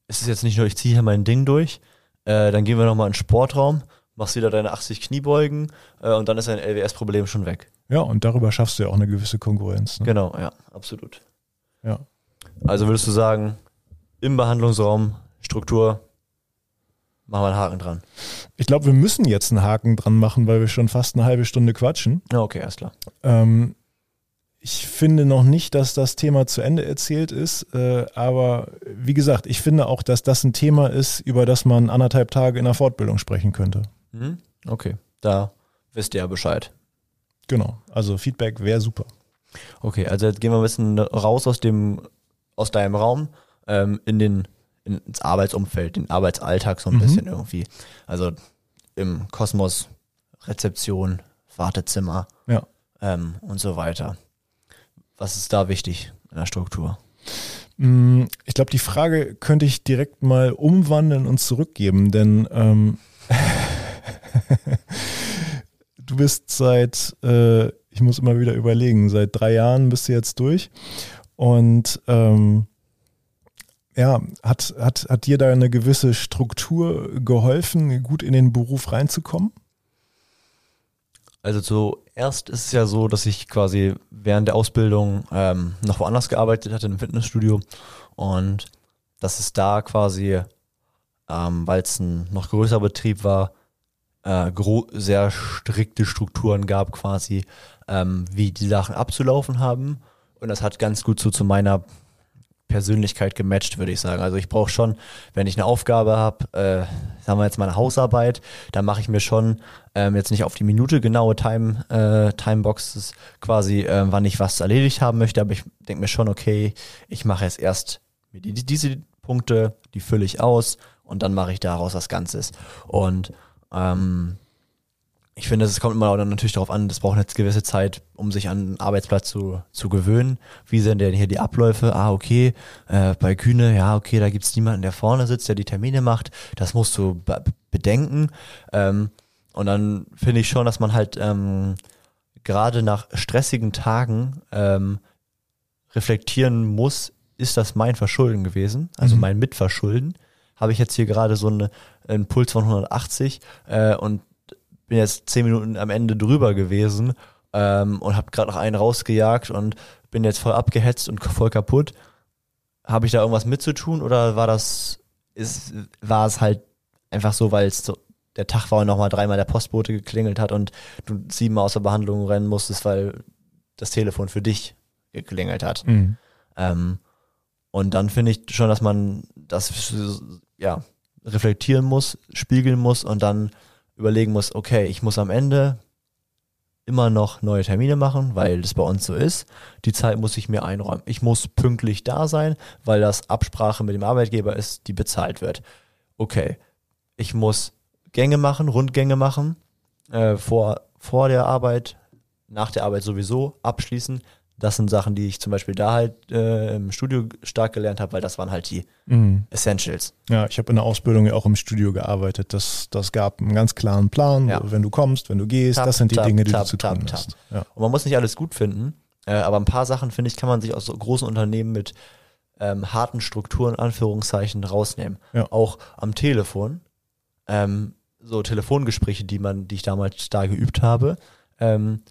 es ist jetzt nicht nur, ich ziehe hier mein Ding durch, äh, dann gehen wir nochmal in den Sportraum, machst wieder deine 80 Kniebeugen äh, und dann ist dein LWS-Problem schon weg. Ja, und darüber schaffst du ja auch eine gewisse Konkurrenz. Ne? Genau, ja, absolut. Ja. Also würdest du sagen, im Behandlungsraum, Struktur, machen wir einen Haken dran. Ich glaube, wir müssen jetzt einen Haken dran machen, weil wir schon fast eine halbe Stunde quatschen. Ja, okay, alles klar. Ähm, ich finde noch nicht, dass das Thema zu Ende erzählt ist, äh, aber wie gesagt, ich finde auch, dass das ein Thema ist, über das man anderthalb Tage in der Fortbildung sprechen könnte. Mhm. Okay, da wisst ihr ja Bescheid. Genau, also Feedback wäre super. Okay, also jetzt gehen wir ein bisschen raus aus dem, aus deinem Raum ähm, in den ins Arbeitsumfeld, den Arbeitsalltag so ein mhm. bisschen irgendwie. Also im Kosmos, Rezeption, Wartezimmer ja. ähm, und so weiter. Was ist da wichtig in der Struktur? Mm, ich glaube, die Frage könnte ich direkt mal umwandeln und zurückgeben, denn ähm, du bist seit, äh, ich muss immer wieder überlegen, seit drei Jahren bist du jetzt durch. Und ähm, ja, hat, hat, hat dir da eine gewisse Struktur geholfen, gut in den Beruf reinzukommen? Also zuerst ist es ja so, dass ich quasi während der Ausbildung ähm, noch woanders gearbeitet hatte, im Fitnessstudio. Und dass es da quasi, ähm, weil es ein noch größerer Betrieb war, äh, sehr strikte Strukturen gab quasi, ähm, wie die Sachen abzulaufen haben. Und das hat ganz gut so zu meiner Persönlichkeit gematcht, würde ich sagen. Also ich brauche schon, wenn ich eine Aufgabe habe, äh, sagen wir jetzt meine Hausarbeit, dann mache ich mir schon ähm, jetzt nicht auf die Minute genaue Time, äh, Timeboxes quasi, äh, wann ich was erledigt haben möchte, aber ich denke mir schon, okay, ich mache jetzt erst die, diese Punkte, die fülle ich aus und dann mache ich daraus was Ganzes. Und ähm, ich finde, es kommt immer natürlich darauf an, das braucht eine gewisse Zeit, um sich an den Arbeitsplatz zu, zu gewöhnen. Wie sind denn hier die Abläufe? Ah, okay, äh, bei Kühne, ja, okay, da gibt's niemanden, der vorne sitzt, der die Termine macht. Das musst du be bedenken. Ähm, Und dann finde ich schon, dass man halt ähm, gerade nach stressigen Tagen ähm, reflektieren muss, ist das mein Verschulden gewesen, also mhm. mein Mitverschulden. Habe ich jetzt hier gerade so eine, einen Puls von 180 äh, und bin jetzt zehn Minuten am Ende drüber gewesen ähm, und habe gerade noch einen rausgejagt und bin jetzt voll abgehetzt und voll kaputt. Habe ich da irgendwas mitzutun oder war das, ist, war es halt einfach so, weil es so, der Tag war und nochmal dreimal der Postbote geklingelt hat und du siebenmal aus der Behandlung rennen musstest, weil das Telefon für dich geklingelt hat. Mhm. Ähm, und dann finde ich schon, dass man das ja reflektieren muss, spiegeln muss und dann überlegen muss, okay, ich muss am Ende immer noch neue Termine machen, weil das bei uns so ist. Die Zeit muss ich mir einräumen. Ich muss pünktlich da sein, weil das Absprache mit dem Arbeitgeber ist, die bezahlt wird. Okay, ich muss Gänge machen, Rundgänge machen, äh, vor, vor der Arbeit, nach der Arbeit sowieso abschließen. Das sind Sachen, die ich zum Beispiel da halt äh, im Studio stark gelernt habe, weil das waren halt die mhm. Essentials. Ja, ich habe in der Ausbildung ja auch im Studio gearbeitet. Das, das gab einen ganz klaren Plan, ja. wenn du kommst, wenn du gehst, tap, das sind die tap, Dinge, die tap, du zu tun hast. Ja. Und man muss nicht alles gut finden, äh, aber ein paar Sachen, finde ich, kann man sich aus so großen Unternehmen mit ähm, harten Strukturen, Anführungszeichen, rausnehmen. Ja. Auch am Telefon. Ähm, so Telefongespräche, die man, die ich damals da geübt habe, ähm,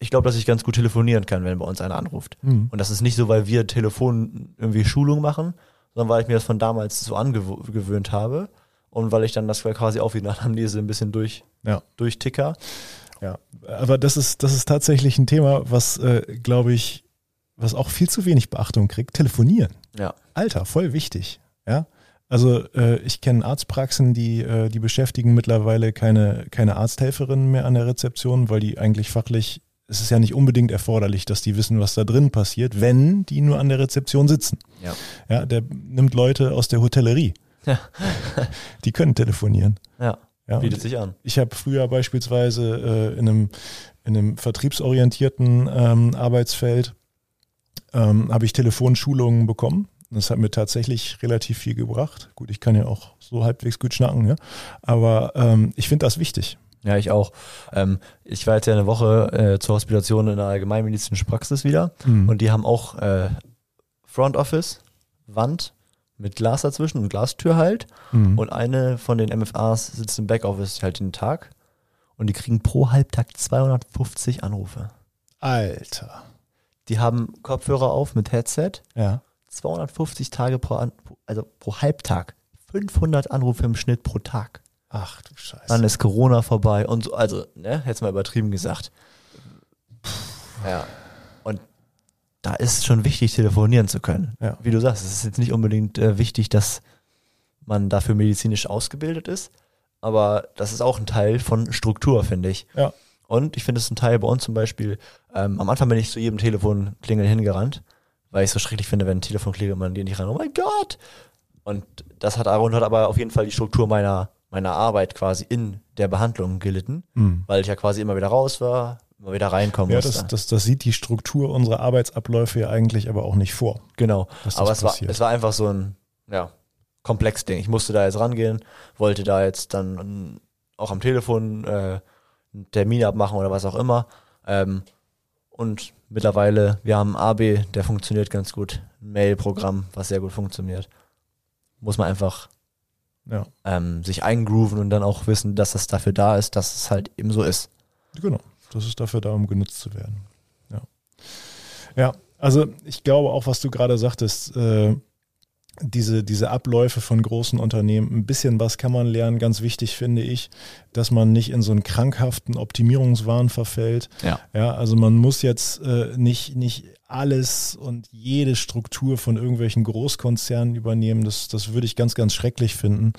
ich glaube, dass ich ganz gut telefonieren kann, wenn bei uns einer anruft. Mhm. Und das ist nicht so, weil wir Telefon irgendwie Schulung machen, sondern weil ich mir das von damals so angewöhnt habe und weil ich dann das quasi auch wieder Anamnese ein bisschen durch, ja. durchticker. Ja, aber das ist, das ist tatsächlich ein Thema, was, äh, glaube ich, was auch viel zu wenig Beachtung kriegt. Telefonieren. Ja. Alter, voll wichtig. Ja. Also äh, ich kenne Arztpraxen, die, äh, die beschäftigen mittlerweile keine, keine Arzthelferinnen mehr an der Rezeption, weil die eigentlich fachlich es ist ja nicht unbedingt erforderlich, dass die wissen, was da drin passiert, wenn die nur an der Rezeption sitzen. Ja, ja der nimmt Leute aus der Hotellerie. Ja. die können telefonieren. Ja, ja bietet sich an. Ich habe früher beispielsweise äh, in, einem, in einem vertriebsorientierten ähm, Arbeitsfeld ähm, habe ich Telefonschulungen bekommen. Das hat mir tatsächlich relativ viel gebracht. Gut, ich kann ja auch so halbwegs gut schnacken, ja. Aber ähm, ich finde das wichtig. Ja, ich auch. Ähm, ich war jetzt ja eine Woche äh, zur Hospitation in der allgemeinmedizinischen Praxis wieder mhm. und die haben auch äh, Front Office, Wand mit Glas dazwischen und Glastür halt. Mhm. Und eine von den MFAs sitzt im Backoffice halt den Tag und die kriegen pro Halbtag 250 Anrufe. Alter. Die haben Kopfhörer auf mit Headset. Ja. 250 Tage pro, An also pro Halbtag. 500 Anrufe im Schnitt pro Tag. Ach du Scheiße. Dann ist Corona vorbei und so, also, ne, jetzt mal übertrieben gesagt. Ja. Und da ist schon wichtig, telefonieren zu können. Ja. Wie du sagst, es ist jetzt nicht unbedingt äh, wichtig, dass man dafür medizinisch ausgebildet ist, aber das ist auch ein Teil von Struktur, finde ich. Ja. Und ich finde es ein Teil bei uns zum Beispiel, ähm, am Anfang bin ich zu jedem Telefonklingel hingerannt, weil ich so schrecklich finde, wenn ein Telefon klingelt und man geht nicht ran, oh mein Gott! Und das hat Aaron hat aber auf jeden Fall die Struktur meiner meiner Arbeit quasi in der Behandlung gelitten, mhm. weil ich ja quasi immer wieder raus war, immer wieder reinkommen ja, musste. Das, das, das sieht die Struktur unserer Arbeitsabläufe ja eigentlich aber auch nicht vor. Genau. Aber es war, es war einfach so ein ja, komplex Ding. Ich musste da jetzt rangehen, wollte da jetzt dann auch am Telefon äh, einen Termin abmachen oder was auch immer. Ähm, und mittlerweile, wir haben AB, der funktioniert ganz gut. Ein Mail-Programm, was sehr gut funktioniert. Muss man einfach ja. ähm, sich eingrooven und dann auch wissen, dass es dafür da ist, dass es halt eben so ist. Genau, das ist dafür da, um genutzt zu werden. Ja, ja also ich glaube auch, was du gerade sagtest, äh, diese, diese Abläufe von großen Unternehmen, ein bisschen was kann man lernen. Ganz wichtig finde ich, dass man nicht in so einen krankhaften Optimierungswahn verfällt. Ja. ja also man muss jetzt äh, nicht, nicht alles und jede Struktur von irgendwelchen Großkonzernen übernehmen. Das, das würde ich ganz, ganz schrecklich finden.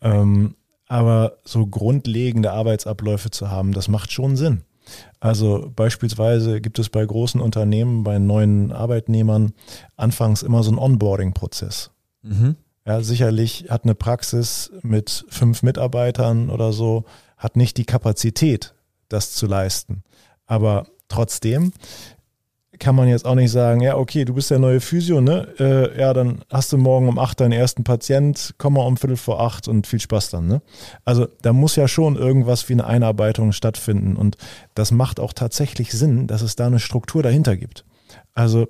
Ähm, aber so grundlegende Arbeitsabläufe zu haben, das macht schon Sinn. Also beispielsweise gibt es bei großen Unternehmen, bei neuen Arbeitnehmern anfangs immer so einen Onboarding-Prozess. Mhm. Ja, sicherlich hat eine Praxis mit fünf Mitarbeitern oder so, hat nicht die Kapazität, das zu leisten. Aber trotzdem kann man jetzt auch nicht sagen, ja, okay, du bist der neue Physio, ne? Äh, ja, dann hast du morgen um acht deinen ersten Patient, komm mal um Viertel vor acht und viel Spaß dann, ne? Also da muss ja schon irgendwas wie eine Einarbeitung stattfinden und das macht auch tatsächlich Sinn, dass es da eine Struktur dahinter gibt. Also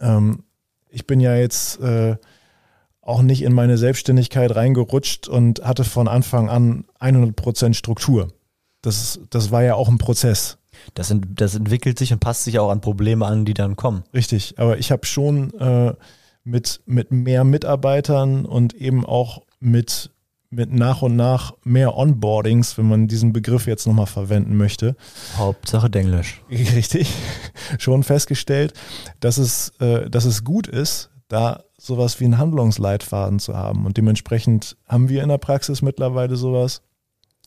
ähm, ich bin ja jetzt äh, auch nicht in meine Selbstständigkeit reingerutscht und hatte von Anfang an 100% Struktur. Das, das war ja auch ein Prozess. Das, das entwickelt sich und passt sich auch an Probleme an, die dann kommen. Richtig, aber ich habe schon äh, mit, mit mehr Mitarbeitern und eben auch mit, mit nach und nach mehr Onboardings, wenn man diesen Begriff jetzt nochmal verwenden möchte. Hauptsache Denglisch. Richtig, schon festgestellt, dass es, äh, dass es gut ist, da sowas wie einen Handlungsleitfaden zu haben. Und dementsprechend haben wir in der Praxis mittlerweile sowas.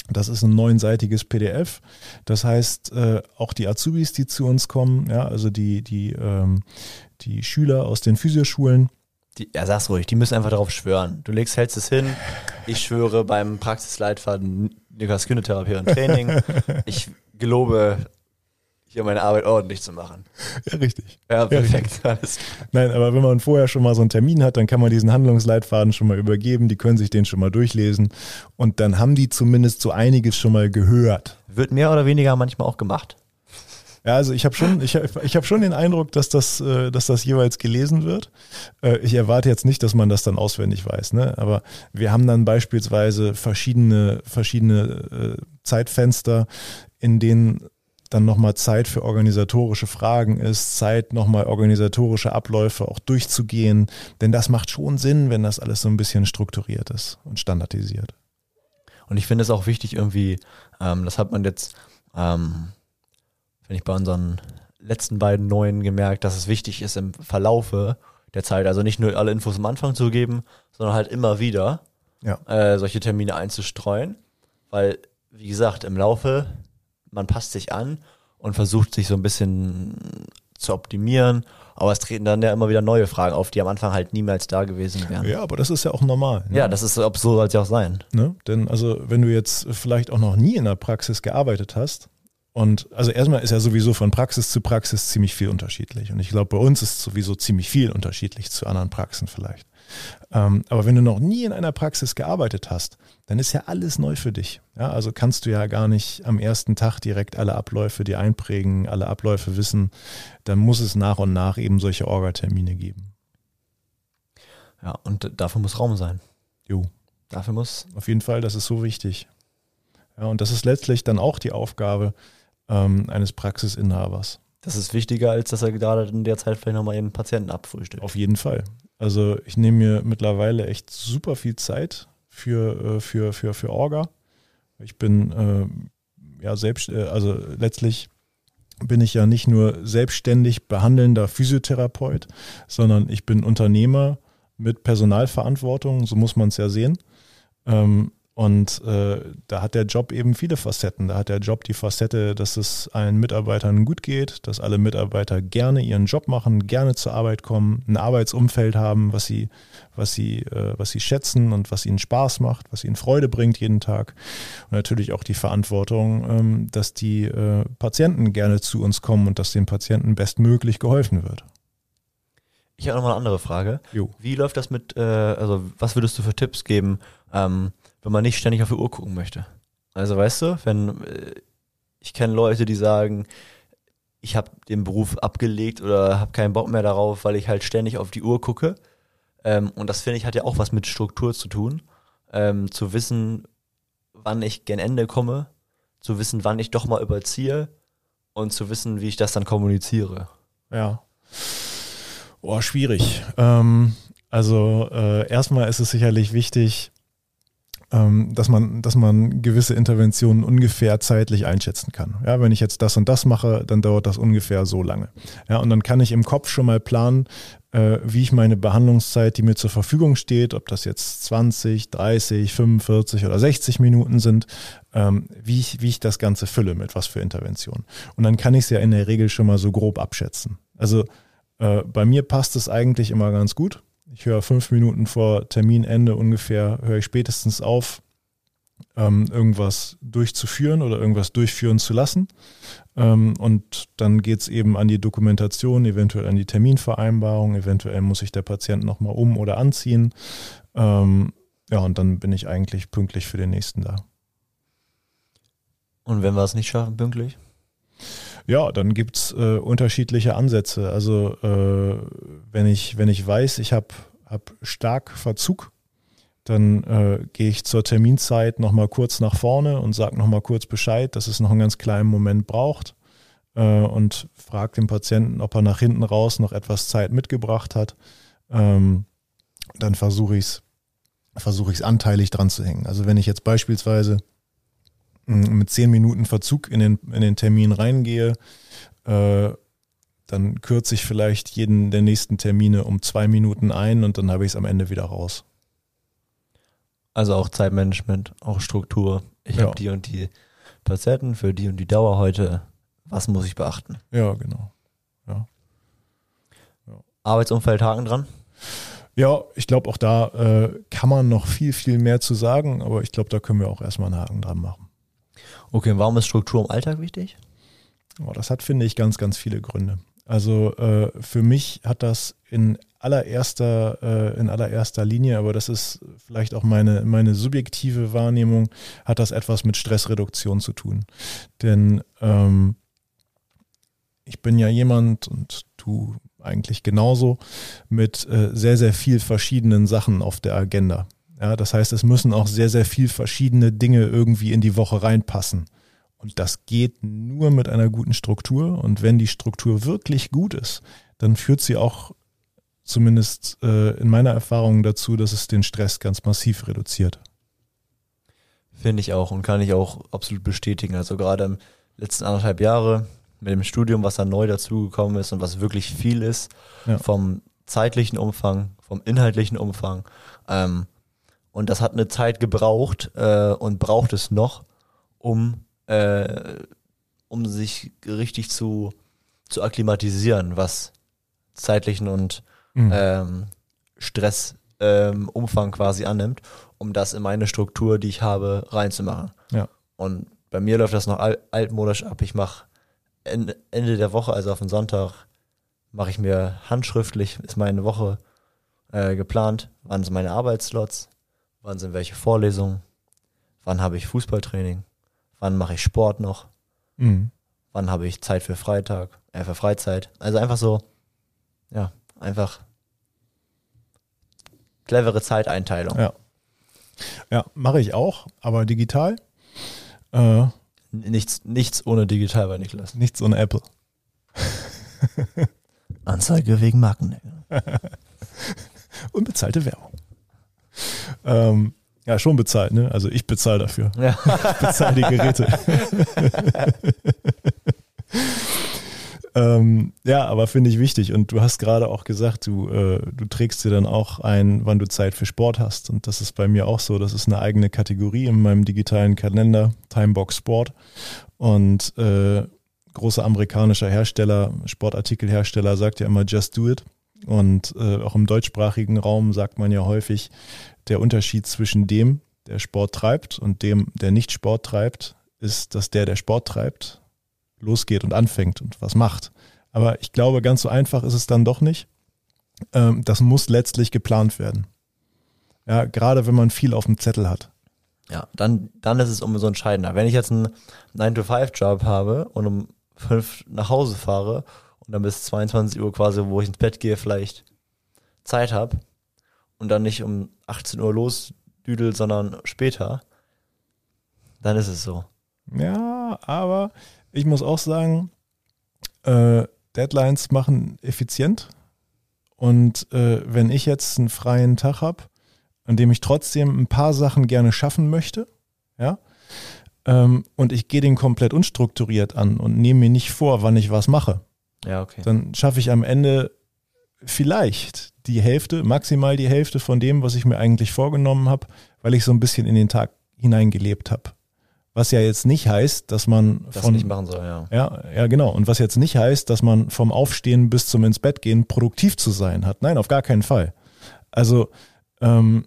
Das ist ein neunseitiges PDF. Das heißt, äh, auch die Azubis, die zu uns kommen, ja, also die, die, ähm, die Schüler aus den Physioschulen. Die, ja, sag's ruhig, die müssen einfach darauf schwören. Du legst, hältst es hin. Ich schwöre beim Praxisleitfaden Niklas Kynotherapie und Training. Ich gelobe hier meine Arbeit ordentlich zu machen. Ja, richtig. Ja, perfekt. Ja, richtig. Nein, aber wenn man vorher schon mal so einen Termin hat, dann kann man diesen Handlungsleitfaden schon mal übergeben, die können sich den schon mal durchlesen und dann haben die zumindest so einiges schon mal gehört. Wird mehr oder weniger manchmal auch gemacht. Ja, also ich habe schon, ich, ich hab schon den Eindruck, dass das, äh, dass das jeweils gelesen wird. Äh, ich erwarte jetzt nicht, dass man das dann auswendig weiß, ne? Aber wir haben dann beispielsweise verschiedene, verschiedene äh, Zeitfenster, in denen dann nochmal Zeit für organisatorische Fragen ist, Zeit nochmal organisatorische Abläufe auch durchzugehen. Denn das macht schon Sinn, wenn das alles so ein bisschen strukturiert ist und standardisiert. Und ich finde es auch wichtig irgendwie, ähm, das hat man jetzt, ähm, wenn ich bei unseren letzten beiden neuen gemerkt, dass es wichtig ist im Verlaufe der Zeit, also nicht nur alle Infos am Anfang zu geben, sondern halt immer wieder ja. äh, solche Termine einzustreuen. Weil, wie gesagt, im Laufe man passt sich an und versucht sich so ein bisschen zu optimieren. Aber es treten dann ja immer wieder neue Fragen auf, die am Anfang halt niemals da gewesen wären. Ja, aber das ist ja auch normal. Ne? Ja, das ist so soll es ja auch sein. Ne? Denn also, wenn du jetzt vielleicht auch noch nie in der Praxis gearbeitet hast, und also erstmal ist ja sowieso von Praxis zu Praxis ziemlich viel unterschiedlich. Und ich glaube, bei uns ist sowieso ziemlich viel unterschiedlich zu anderen Praxen vielleicht. Ähm, aber wenn du noch nie in einer Praxis gearbeitet hast, dann ist ja alles neu für dich. Ja, also kannst du ja gar nicht am ersten Tag direkt alle Abläufe dir einprägen, alle Abläufe wissen. Dann muss es nach und nach eben solche Orga-Termine geben. Ja, und dafür muss Raum sein. Jo. Dafür muss. Auf jeden Fall, das ist so wichtig. Ja, und das ist letztlich dann auch die Aufgabe ähm, eines Praxisinhabers. Das ist wichtiger, als dass er gerade in der Zeit vielleicht nochmal einen Patienten abfrühstückt. Auf jeden Fall. Also ich nehme mir mittlerweile echt super viel Zeit für, äh, für, für, für Orga. Ich bin äh, ja selbst, äh, also letztlich bin ich ja nicht nur selbstständig behandelnder Physiotherapeut, sondern ich bin Unternehmer mit Personalverantwortung, so muss man es ja sehen. Ähm, und äh, da hat der Job eben viele Facetten. Da hat der Job die Facette, dass es allen Mitarbeitern gut geht, dass alle Mitarbeiter gerne ihren Job machen, gerne zur Arbeit kommen, ein Arbeitsumfeld haben, was sie, was sie, äh, was sie schätzen und was ihnen Spaß macht, was ihnen Freude bringt jeden Tag. Und natürlich auch die Verantwortung, ähm, dass die äh, Patienten gerne zu uns kommen und dass den Patienten bestmöglich geholfen wird. Ich habe noch mal eine andere Frage. Jo. Wie läuft das mit, äh, also was würdest du für Tipps geben? Ähm, wenn man nicht ständig auf die Uhr gucken möchte. Also weißt du, wenn äh, ich kenne Leute, die sagen, ich habe den Beruf abgelegt oder habe keinen Bock mehr darauf, weil ich halt ständig auf die Uhr gucke. Ähm, und das finde ich hat ja auch was mit Struktur zu tun. Ähm, zu wissen, wann ich gen Ende komme, zu wissen, wann ich doch mal überziehe und zu wissen, wie ich das dann kommuniziere. Ja. Oh, schwierig. Ähm, also äh, erstmal ist es sicherlich wichtig, dass man, dass man gewisse Interventionen ungefähr zeitlich einschätzen kann. Ja, wenn ich jetzt das und das mache, dann dauert das ungefähr so lange. Ja, und dann kann ich im Kopf schon mal planen, äh, wie ich meine Behandlungszeit, die mir zur Verfügung steht, ob das jetzt 20, 30, 45 oder 60 Minuten sind, ähm, wie, ich, wie ich das Ganze fülle, mit was für Interventionen. Und dann kann ich es ja in der Regel schon mal so grob abschätzen. Also äh, bei mir passt es eigentlich immer ganz gut. Ich höre fünf Minuten vor Terminende ungefähr, höre ich spätestens auf, ähm, irgendwas durchzuführen oder irgendwas durchführen zu lassen. Ähm, und dann geht es eben an die Dokumentation, eventuell an die Terminvereinbarung, eventuell muss sich der Patient nochmal um oder anziehen. Ähm, ja, und dann bin ich eigentlich pünktlich für den nächsten da. Und wenn wir es nicht schaffen, pünktlich? Ja, dann gibt's äh, unterschiedliche Ansätze. Also äh, wenn, ich, wenn ich weiß, ich habe hab stark Verzug, dann äh, gehe ich zur Terminzeit nochmal kurz nach vorne und sage nochmal kurz Bescheid, dass es noch einen ganz kleinen Moment braucht äh, und frage den Patienten, ob er nach hinten raus noch etwas Zeit mitgebracht hat. Ähm, dann versuche ich es versuche ich es anteilig dran zu hängen. Also wenn ich jetzt beispielsweise mit zehn Minuten Verzug in den, in den Termin reingehe, äh, dann kürze ich vielleicht jeden der nächsten Termine um zwei Minuten ein und dann habe ich es am Ende wieder raus. Also auch Zeitmanagement, auch Struktur. Ich ja. habe die und die Patienten für die und die Dauer heute. Was muss ich beachten? Ja, genau. Ja. ja. Arbeitsumfeld Haken dran? Ja, ich glaube, auch da äh, kann man noch viel, viel mehr zu sagen, aber ich glaube, da können wir auch erstmal einen Haken dran machen. Okay, und warum ist Struktur im Alltag wichtig? Oh, das hat, finde ich, ganz, ganz viele Gründe. Also äh, für mich hat das in allererster, äh, in allererster Linie, aber das ist vielleicht auch meine, meine subjektive Wahrnehmung, hat das etwas mit Stressreduktion zu tun. Denn ähm, ich bin ja jemand und du eigentlich genauso mit äh, sehr, sehr viel verschiedenen Sachen auf der Agenda. Ja, das heißt, es müssen auch sehr, sehr viel verschiedene Dinge irgendwie in die Woche reinpassen. Und das geht nur mit einer guten Struktur. Und wenn die Struktur wirklich gut ist, dann führt sie auch zumindest äh, in meiner Erfahrung dazu, dass es den Stress ganz massiv reduziert. Finde ich auch und kann ich auch absolut bestätigen. Also gerade im letzten anderthalb Jahre mit dem Studium, was da neu dazugekommen ist und was wirklich viel ist, ja. vom zeitlichen Umfang, vom inhaltlichen Umfang. Ähm, und das hat eine Zeit gebraucht äh, und braucht es noch, um, äh, um sich richtig zu, zu akklimatisieren, was zeitlichen und mhm. ähm, Stressumfang ähm, quasi annimmt, um das in meine Struktur, die ich habe, reinzumachen. Ja. Und bei mir läuft das noch alt, altmodisch ab. Ich mache Ende der Woche, also auf den Sonntag, mache ich mir handschriftlich, ist meine Woche äh, geplant, wann sind meine Arbeitsslots, wann sind welche Vorlesungen, wann habe ich Fußballtraining, wann mache ich Sport noch, mhm. wann habe ich Zeit für Freitag, äh, für Freizeit. Also einfach so, ja, einfach clevere Zeiteinteilung. Ja. Ja, mache ich auch, aber digital. Äh, nichts, nichts ohne digital bei Niklas. Nichts ohne Apple. Anzeige wegen Marken. Unbezahlte Werbung. Ähm, ja, schon bezahlt, ne? Also ich bezahle dafür. Ja. Ich bezahle die Geräte. Ähm, ja, aber finde ich wichtig. Und du hast gerade auch gesagt, du, äh, du trägst dir dann auch ein, wann du Zeit für Sport hast. Und das ist bei mir auch so. Das ist eine eigene Kategorie in meinem digitalen Kalender, Timebox Sport. Und äh, großer amerikanischer Hersteller, Sportartikelhersteller sagt ja immer Just Do It. Und äh, auch im deutschsprachigen Raum sagt man ja häufig, der Unterschied zwischen dem, der Sport treibt und dem, der nicht Sport treibt, ist, dass der, der Sport treibt, losgeht und anfängt und was macht. Aber ich glaube, ganz so einfach ist es dann doch nicht. Ähm, das muss letztlich geplant werden. Ja, gerade wenn man viel auf dem Zettel hat. Ja, dann, dann ist es umso entscheidender. Wenn ich jetzt einen 9-to-5-Job habe und um 5 nach Hause fahre und dann bis 22 Uhr quasi, wo ich ins Bett gehe, vielleicht Zeit habe und dann nicht um 18 Uhr losdüdel, sondern später, dann ist es so. Ja, aber ich muss auch sagen, äh, Deadlines machen effizient. Und äh, wenn ich jetzt einen freien Tag habe, an dem ich trotzdem ein paar Sachen gerne schaffen möchte, ja, ähm, und ich gehe den komplett unstrukturiert an und nehme mir nicht vor, wann ich was mache, ja, okay. dann schaffe ich am Ende vielleicht die Hälfte, maximal die Hälfte von dem, was ich mir eigentlich vorgenommen habe, weil ich so ein bisschen in den Tag hineingelebt habe. Was ja jetzt nicht heißt, dass man das von, nicht machen soll, ja. ja. Ja, genau. Und was jetzt nicht heißt, dass man vom Aufstehen bis zum ins Bett gehen produktiv zu sein hat. Nein, auf gar keinen Fall. Also ähm,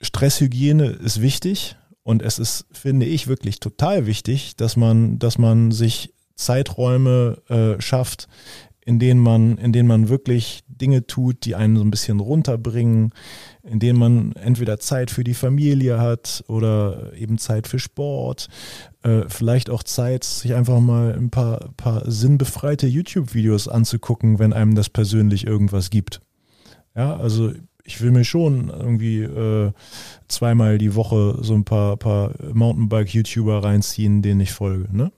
Stresshygiene ist wichtig Und es ist, finde ich, wirklich total wichtig, dass man, dass man sich Zeiträume äh, schafft, in denen man, in denen man wirklich Dinge tut, die einen so ein bisschen runterbringen, in denen man entweder Zeit für die Familie hat oder eben Zeit für Sport, äh, vielleicht auch Zeit, sich einfach mal ein paar, paar sinnbefreite YouTube-Videos anzugucken, wenn einem das persönlich irgendwas gibt. Ja, also ich will mir schon irgendwie äh, zweimal die Woche so ein paar, paar Mountainbike-YouTuber reinziehen, denen ich folge. Ne?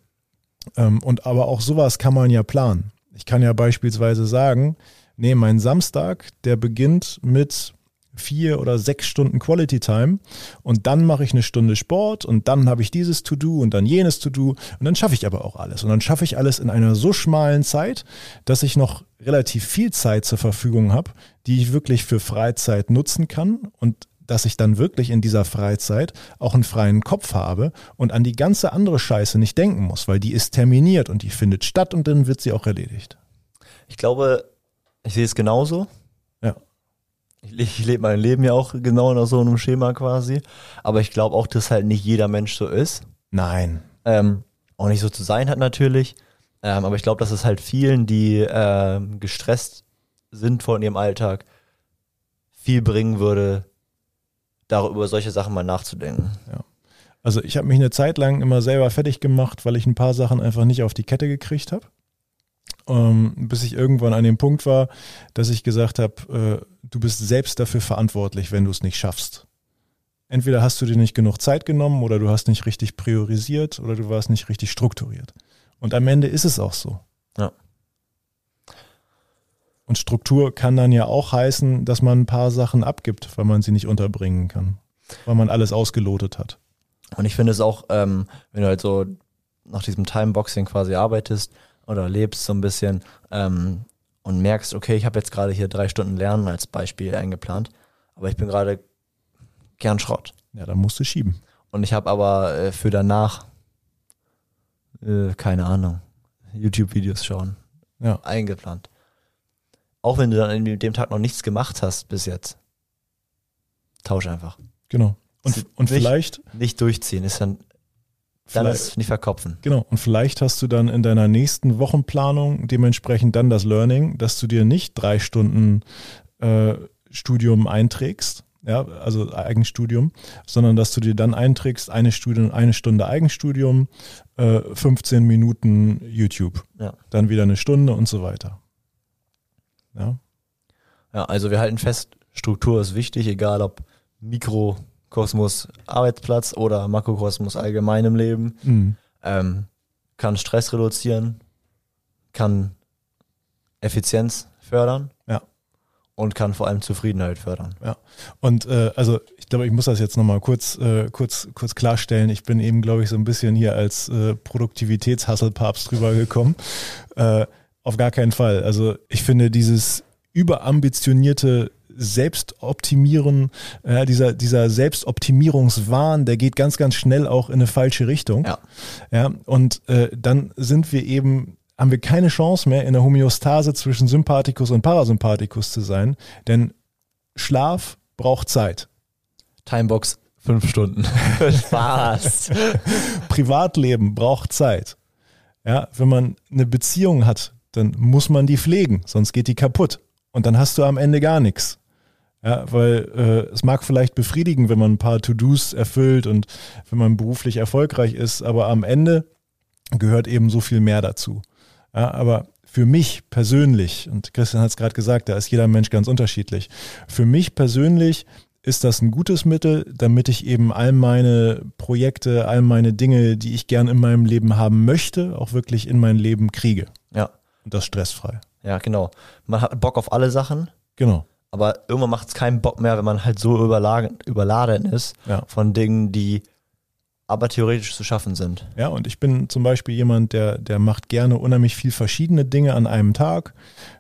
Ähm, und aber auch sowas kann man ja planen. Ich kann ja beispielsweise sagen, nee, mein Samstag, der beginnt mit vier oder sechs Stunden Quality Time und dann mache ich eine Stunde Sport und dann habe ich dieses To-Do und dann jenes To-Do und dann schaffe ich aber auch alles. Und dann schaffe ich alles in einer so schmalen Zeit, dass ich noch relativ viel Zeit zur Verfügung habe, die ich wirklich für Freizeit nutzen kann und dass ich dann wirklich in dieser Freizeit auch einen freien Kopf habe und an die ganze andere Scheiße nicht denken muss, weil die ist terminiert und die findet statt und dann wird sie auch erledigt. Ich glaube, ich sehe es genauso. Ja. Ich, ich lebe mein Leben ja auch genau nach so einem Schema quasi. Aber ich glaube auch, dass halt nicht jeder Mensch so ist. Nein. Ähm, auch nicht so zu sein hat natürlich. Ähm, aber ich glaube, dass es halt vielen, die ähm, gestresst sind von ihrem Alltag, viel bringen würde, darüber solche Sachen mal nachzudenken. Ja. Also ich habe mich eine Zeit lang immer selber fertig gemacht, weil ich ein paar Sachen einfach nicht auf die Kette gekriegt habe. Ähm, bis ich irgendwann an dem Punkt war, dass ich gesagt habe, äh, du bist selbst dafür verantwortlich, wenn du es nicht schaffst. Entweder hast du dir nicht genug Zeit genommen oder du hast nicht richtig priorisiert oder du warst nicht richtig strukturiert. Und am Ende ist es auch so. Ja. Und Struktur kann dann ja auch heißen, dass man ein paar Sachen abgibt, weil man sie nicht unterbringen kann, weil man alles ausgelotet hat. Und ich finde es auch, ähm, wenn du halt so nach diesem Timeboxing quasi arbeitest oder lebst so ein bisschen ähm, und merkst, okay, ich habe jetzt gerade hier drei Stunden Lernen als Beispiel eingeplant, aber ich bin gerade gern Schrott. Ja, dann musst du schieben. Und ich habe aber äh, für danach, äh, keine Ahnung, YouTube-Videos schauen, ja. eingeplant. Auch wenn du dann in dem Tag noch nichts gemacht hast bis jetzt. Tausch einfach. Genau. Und, und nicht, vielleicht. Nicht durchziehen, ist dann. Dann ist nicht verkopfen. Genau. Und vielleicht hast du dann in deiner nächsten Wochenplanung dementsprechend dann das Learning, dass du dir nicht drei Stunden äh, Studium einträgst, ja, also Eigenstudium, sondern dass du dir dann einträgst, eine Stunde, eine Stunde Eigenstudium, äh, 15 Minuten YouTube, ja. dann wieder eine Stunde und so weiter. Ja. Ja, also wir halten fest, Struktur ist wichtig, egal ob Mikrokosmos Arbeitsplatz oder Makrokosmos allgemein im Leben. Mhm. Ähm, kann Stress reduzieren, kann Effizienz fördern. Ja. Und kann vor allem Zufriedenheit fördern. Ja. Und äh, also ich glaube, ich muss das jetzt nochmal kurz, äh, kurz, kurz klarstellen. Ich bin eben, glaube ich, so ein bisschen hier als äh, Produktivitätshasselpapst drüber gekommen. Äh, auf gar keinen Fall. Also ich finde dieses überambitionierte Selbstoptimieren, äh, dieser, dieser Selbstoptimierungswahn, der geht ganz, ganz schnell auch in eine falsche Richtung. Ja. Ja, und äh, dann sind wir eben, haben wir keine Chance mehr in der Homöostase zwischen Sympathikus und Parasympathikus zu sein, denn Schlaf braucht Zeit. Timebox fünf Stunden. Spaß. Privatleben braucht Zeit. Ja, wenn man eine Beziehung hat, dann muss man die pflegen, sonst geht die kaputt. Und dann hast du am Ende gar nichts. Ja, weil äh, es mag vielleicht befriedigen, wenn man ein paar To-Dos erfüllt und wenn man beruflich erfolgreich ist, aber am Ende gehört eben so viel mehr dazu. Ja, aber für mich persönlich, und Christian hat es gerade gesagt, da ist jeder Mensch ganz unterschiedlich. Für mich persönlich ist das ein gutes Mittel, damit ich eben all meine Projekte, all meine Dinge, die ich gern in meinem Leben haben möchte, auch wirklich in mein Leben kriege. Ja. Und das stressfrei. Ja, genau. Man hat Bock auf alle Sachen. Genau. Aber irgendwann macht es keinen Bock mehr, wenn man halt so überladen, überladen ist Ja. von Dingen, die aber theoretisch zu schaffen sind. Ja, und ich bin zum Beispiel jemand, der, der macht gerne unheimlich viel verschiedene Dinge an einem Tag.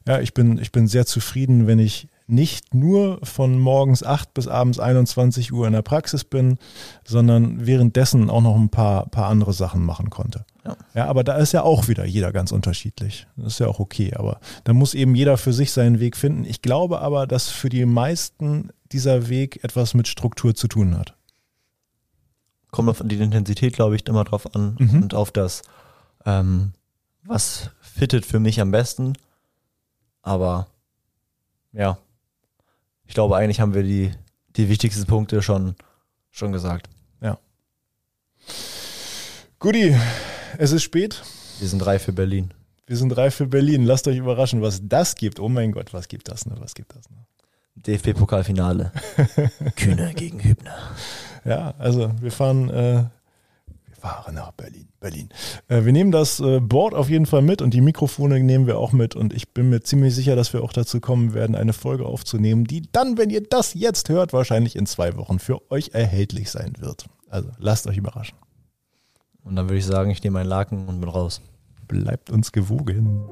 Ja, ich bin, ich bin sehr zufrieden, wenn ich nicht nur von morgens 8 bis abends 21 Uhr in der Praxis bin, sondern währenddessen auch noch ein paar, paar andere Sachen machen konnte. Ja. ja, aber da ist ja auch wieder jeder ganz unterschiedlich. Das ist ja auch okay, aber da muss eben jeder für sich seinen Weg finden. Ich glaube aber, dass für die meisten dieser Weg etwas mit Struktur zu tun hat. kommt auf die Intensität, glaube ich, immer drauf an Mhm. und auf das, ähm, was fittet für mich am besten. Aber ja, ich glaube, eigentlich haben wir die, die wichtigsten Punkte schon, schon gesagt. Guti, es ist spät. Wir sind drei für Berlin. Wir sind drei für Berlin. Lasst euch überraschen, was das gibt. Oh mein Gott, was gibt das? Ne? Was gibt das? Ne? DFB-Pokalfinale. Kühne gegen Hübner. Ja, also wir fahren, äh, fahre nach Berlin. Berlin. Äh, wir nehmen das äh, Board auf jeden Fall mit und die Mikrofone nehmen wir auch mit. Und ich bin mir ziemlich sicher, dass wir auch dazu kommen werden, eine Folge aufzunehmen, die dann, wenn ihr das jetzt hört, wahrscheinlich in zwei Wochen für euch erhältlich sein wird. Also lasst euch überraschen. Und dann würde ich sagen, ich nehme einen Laken und bin raus. Bleibt uns gewogen.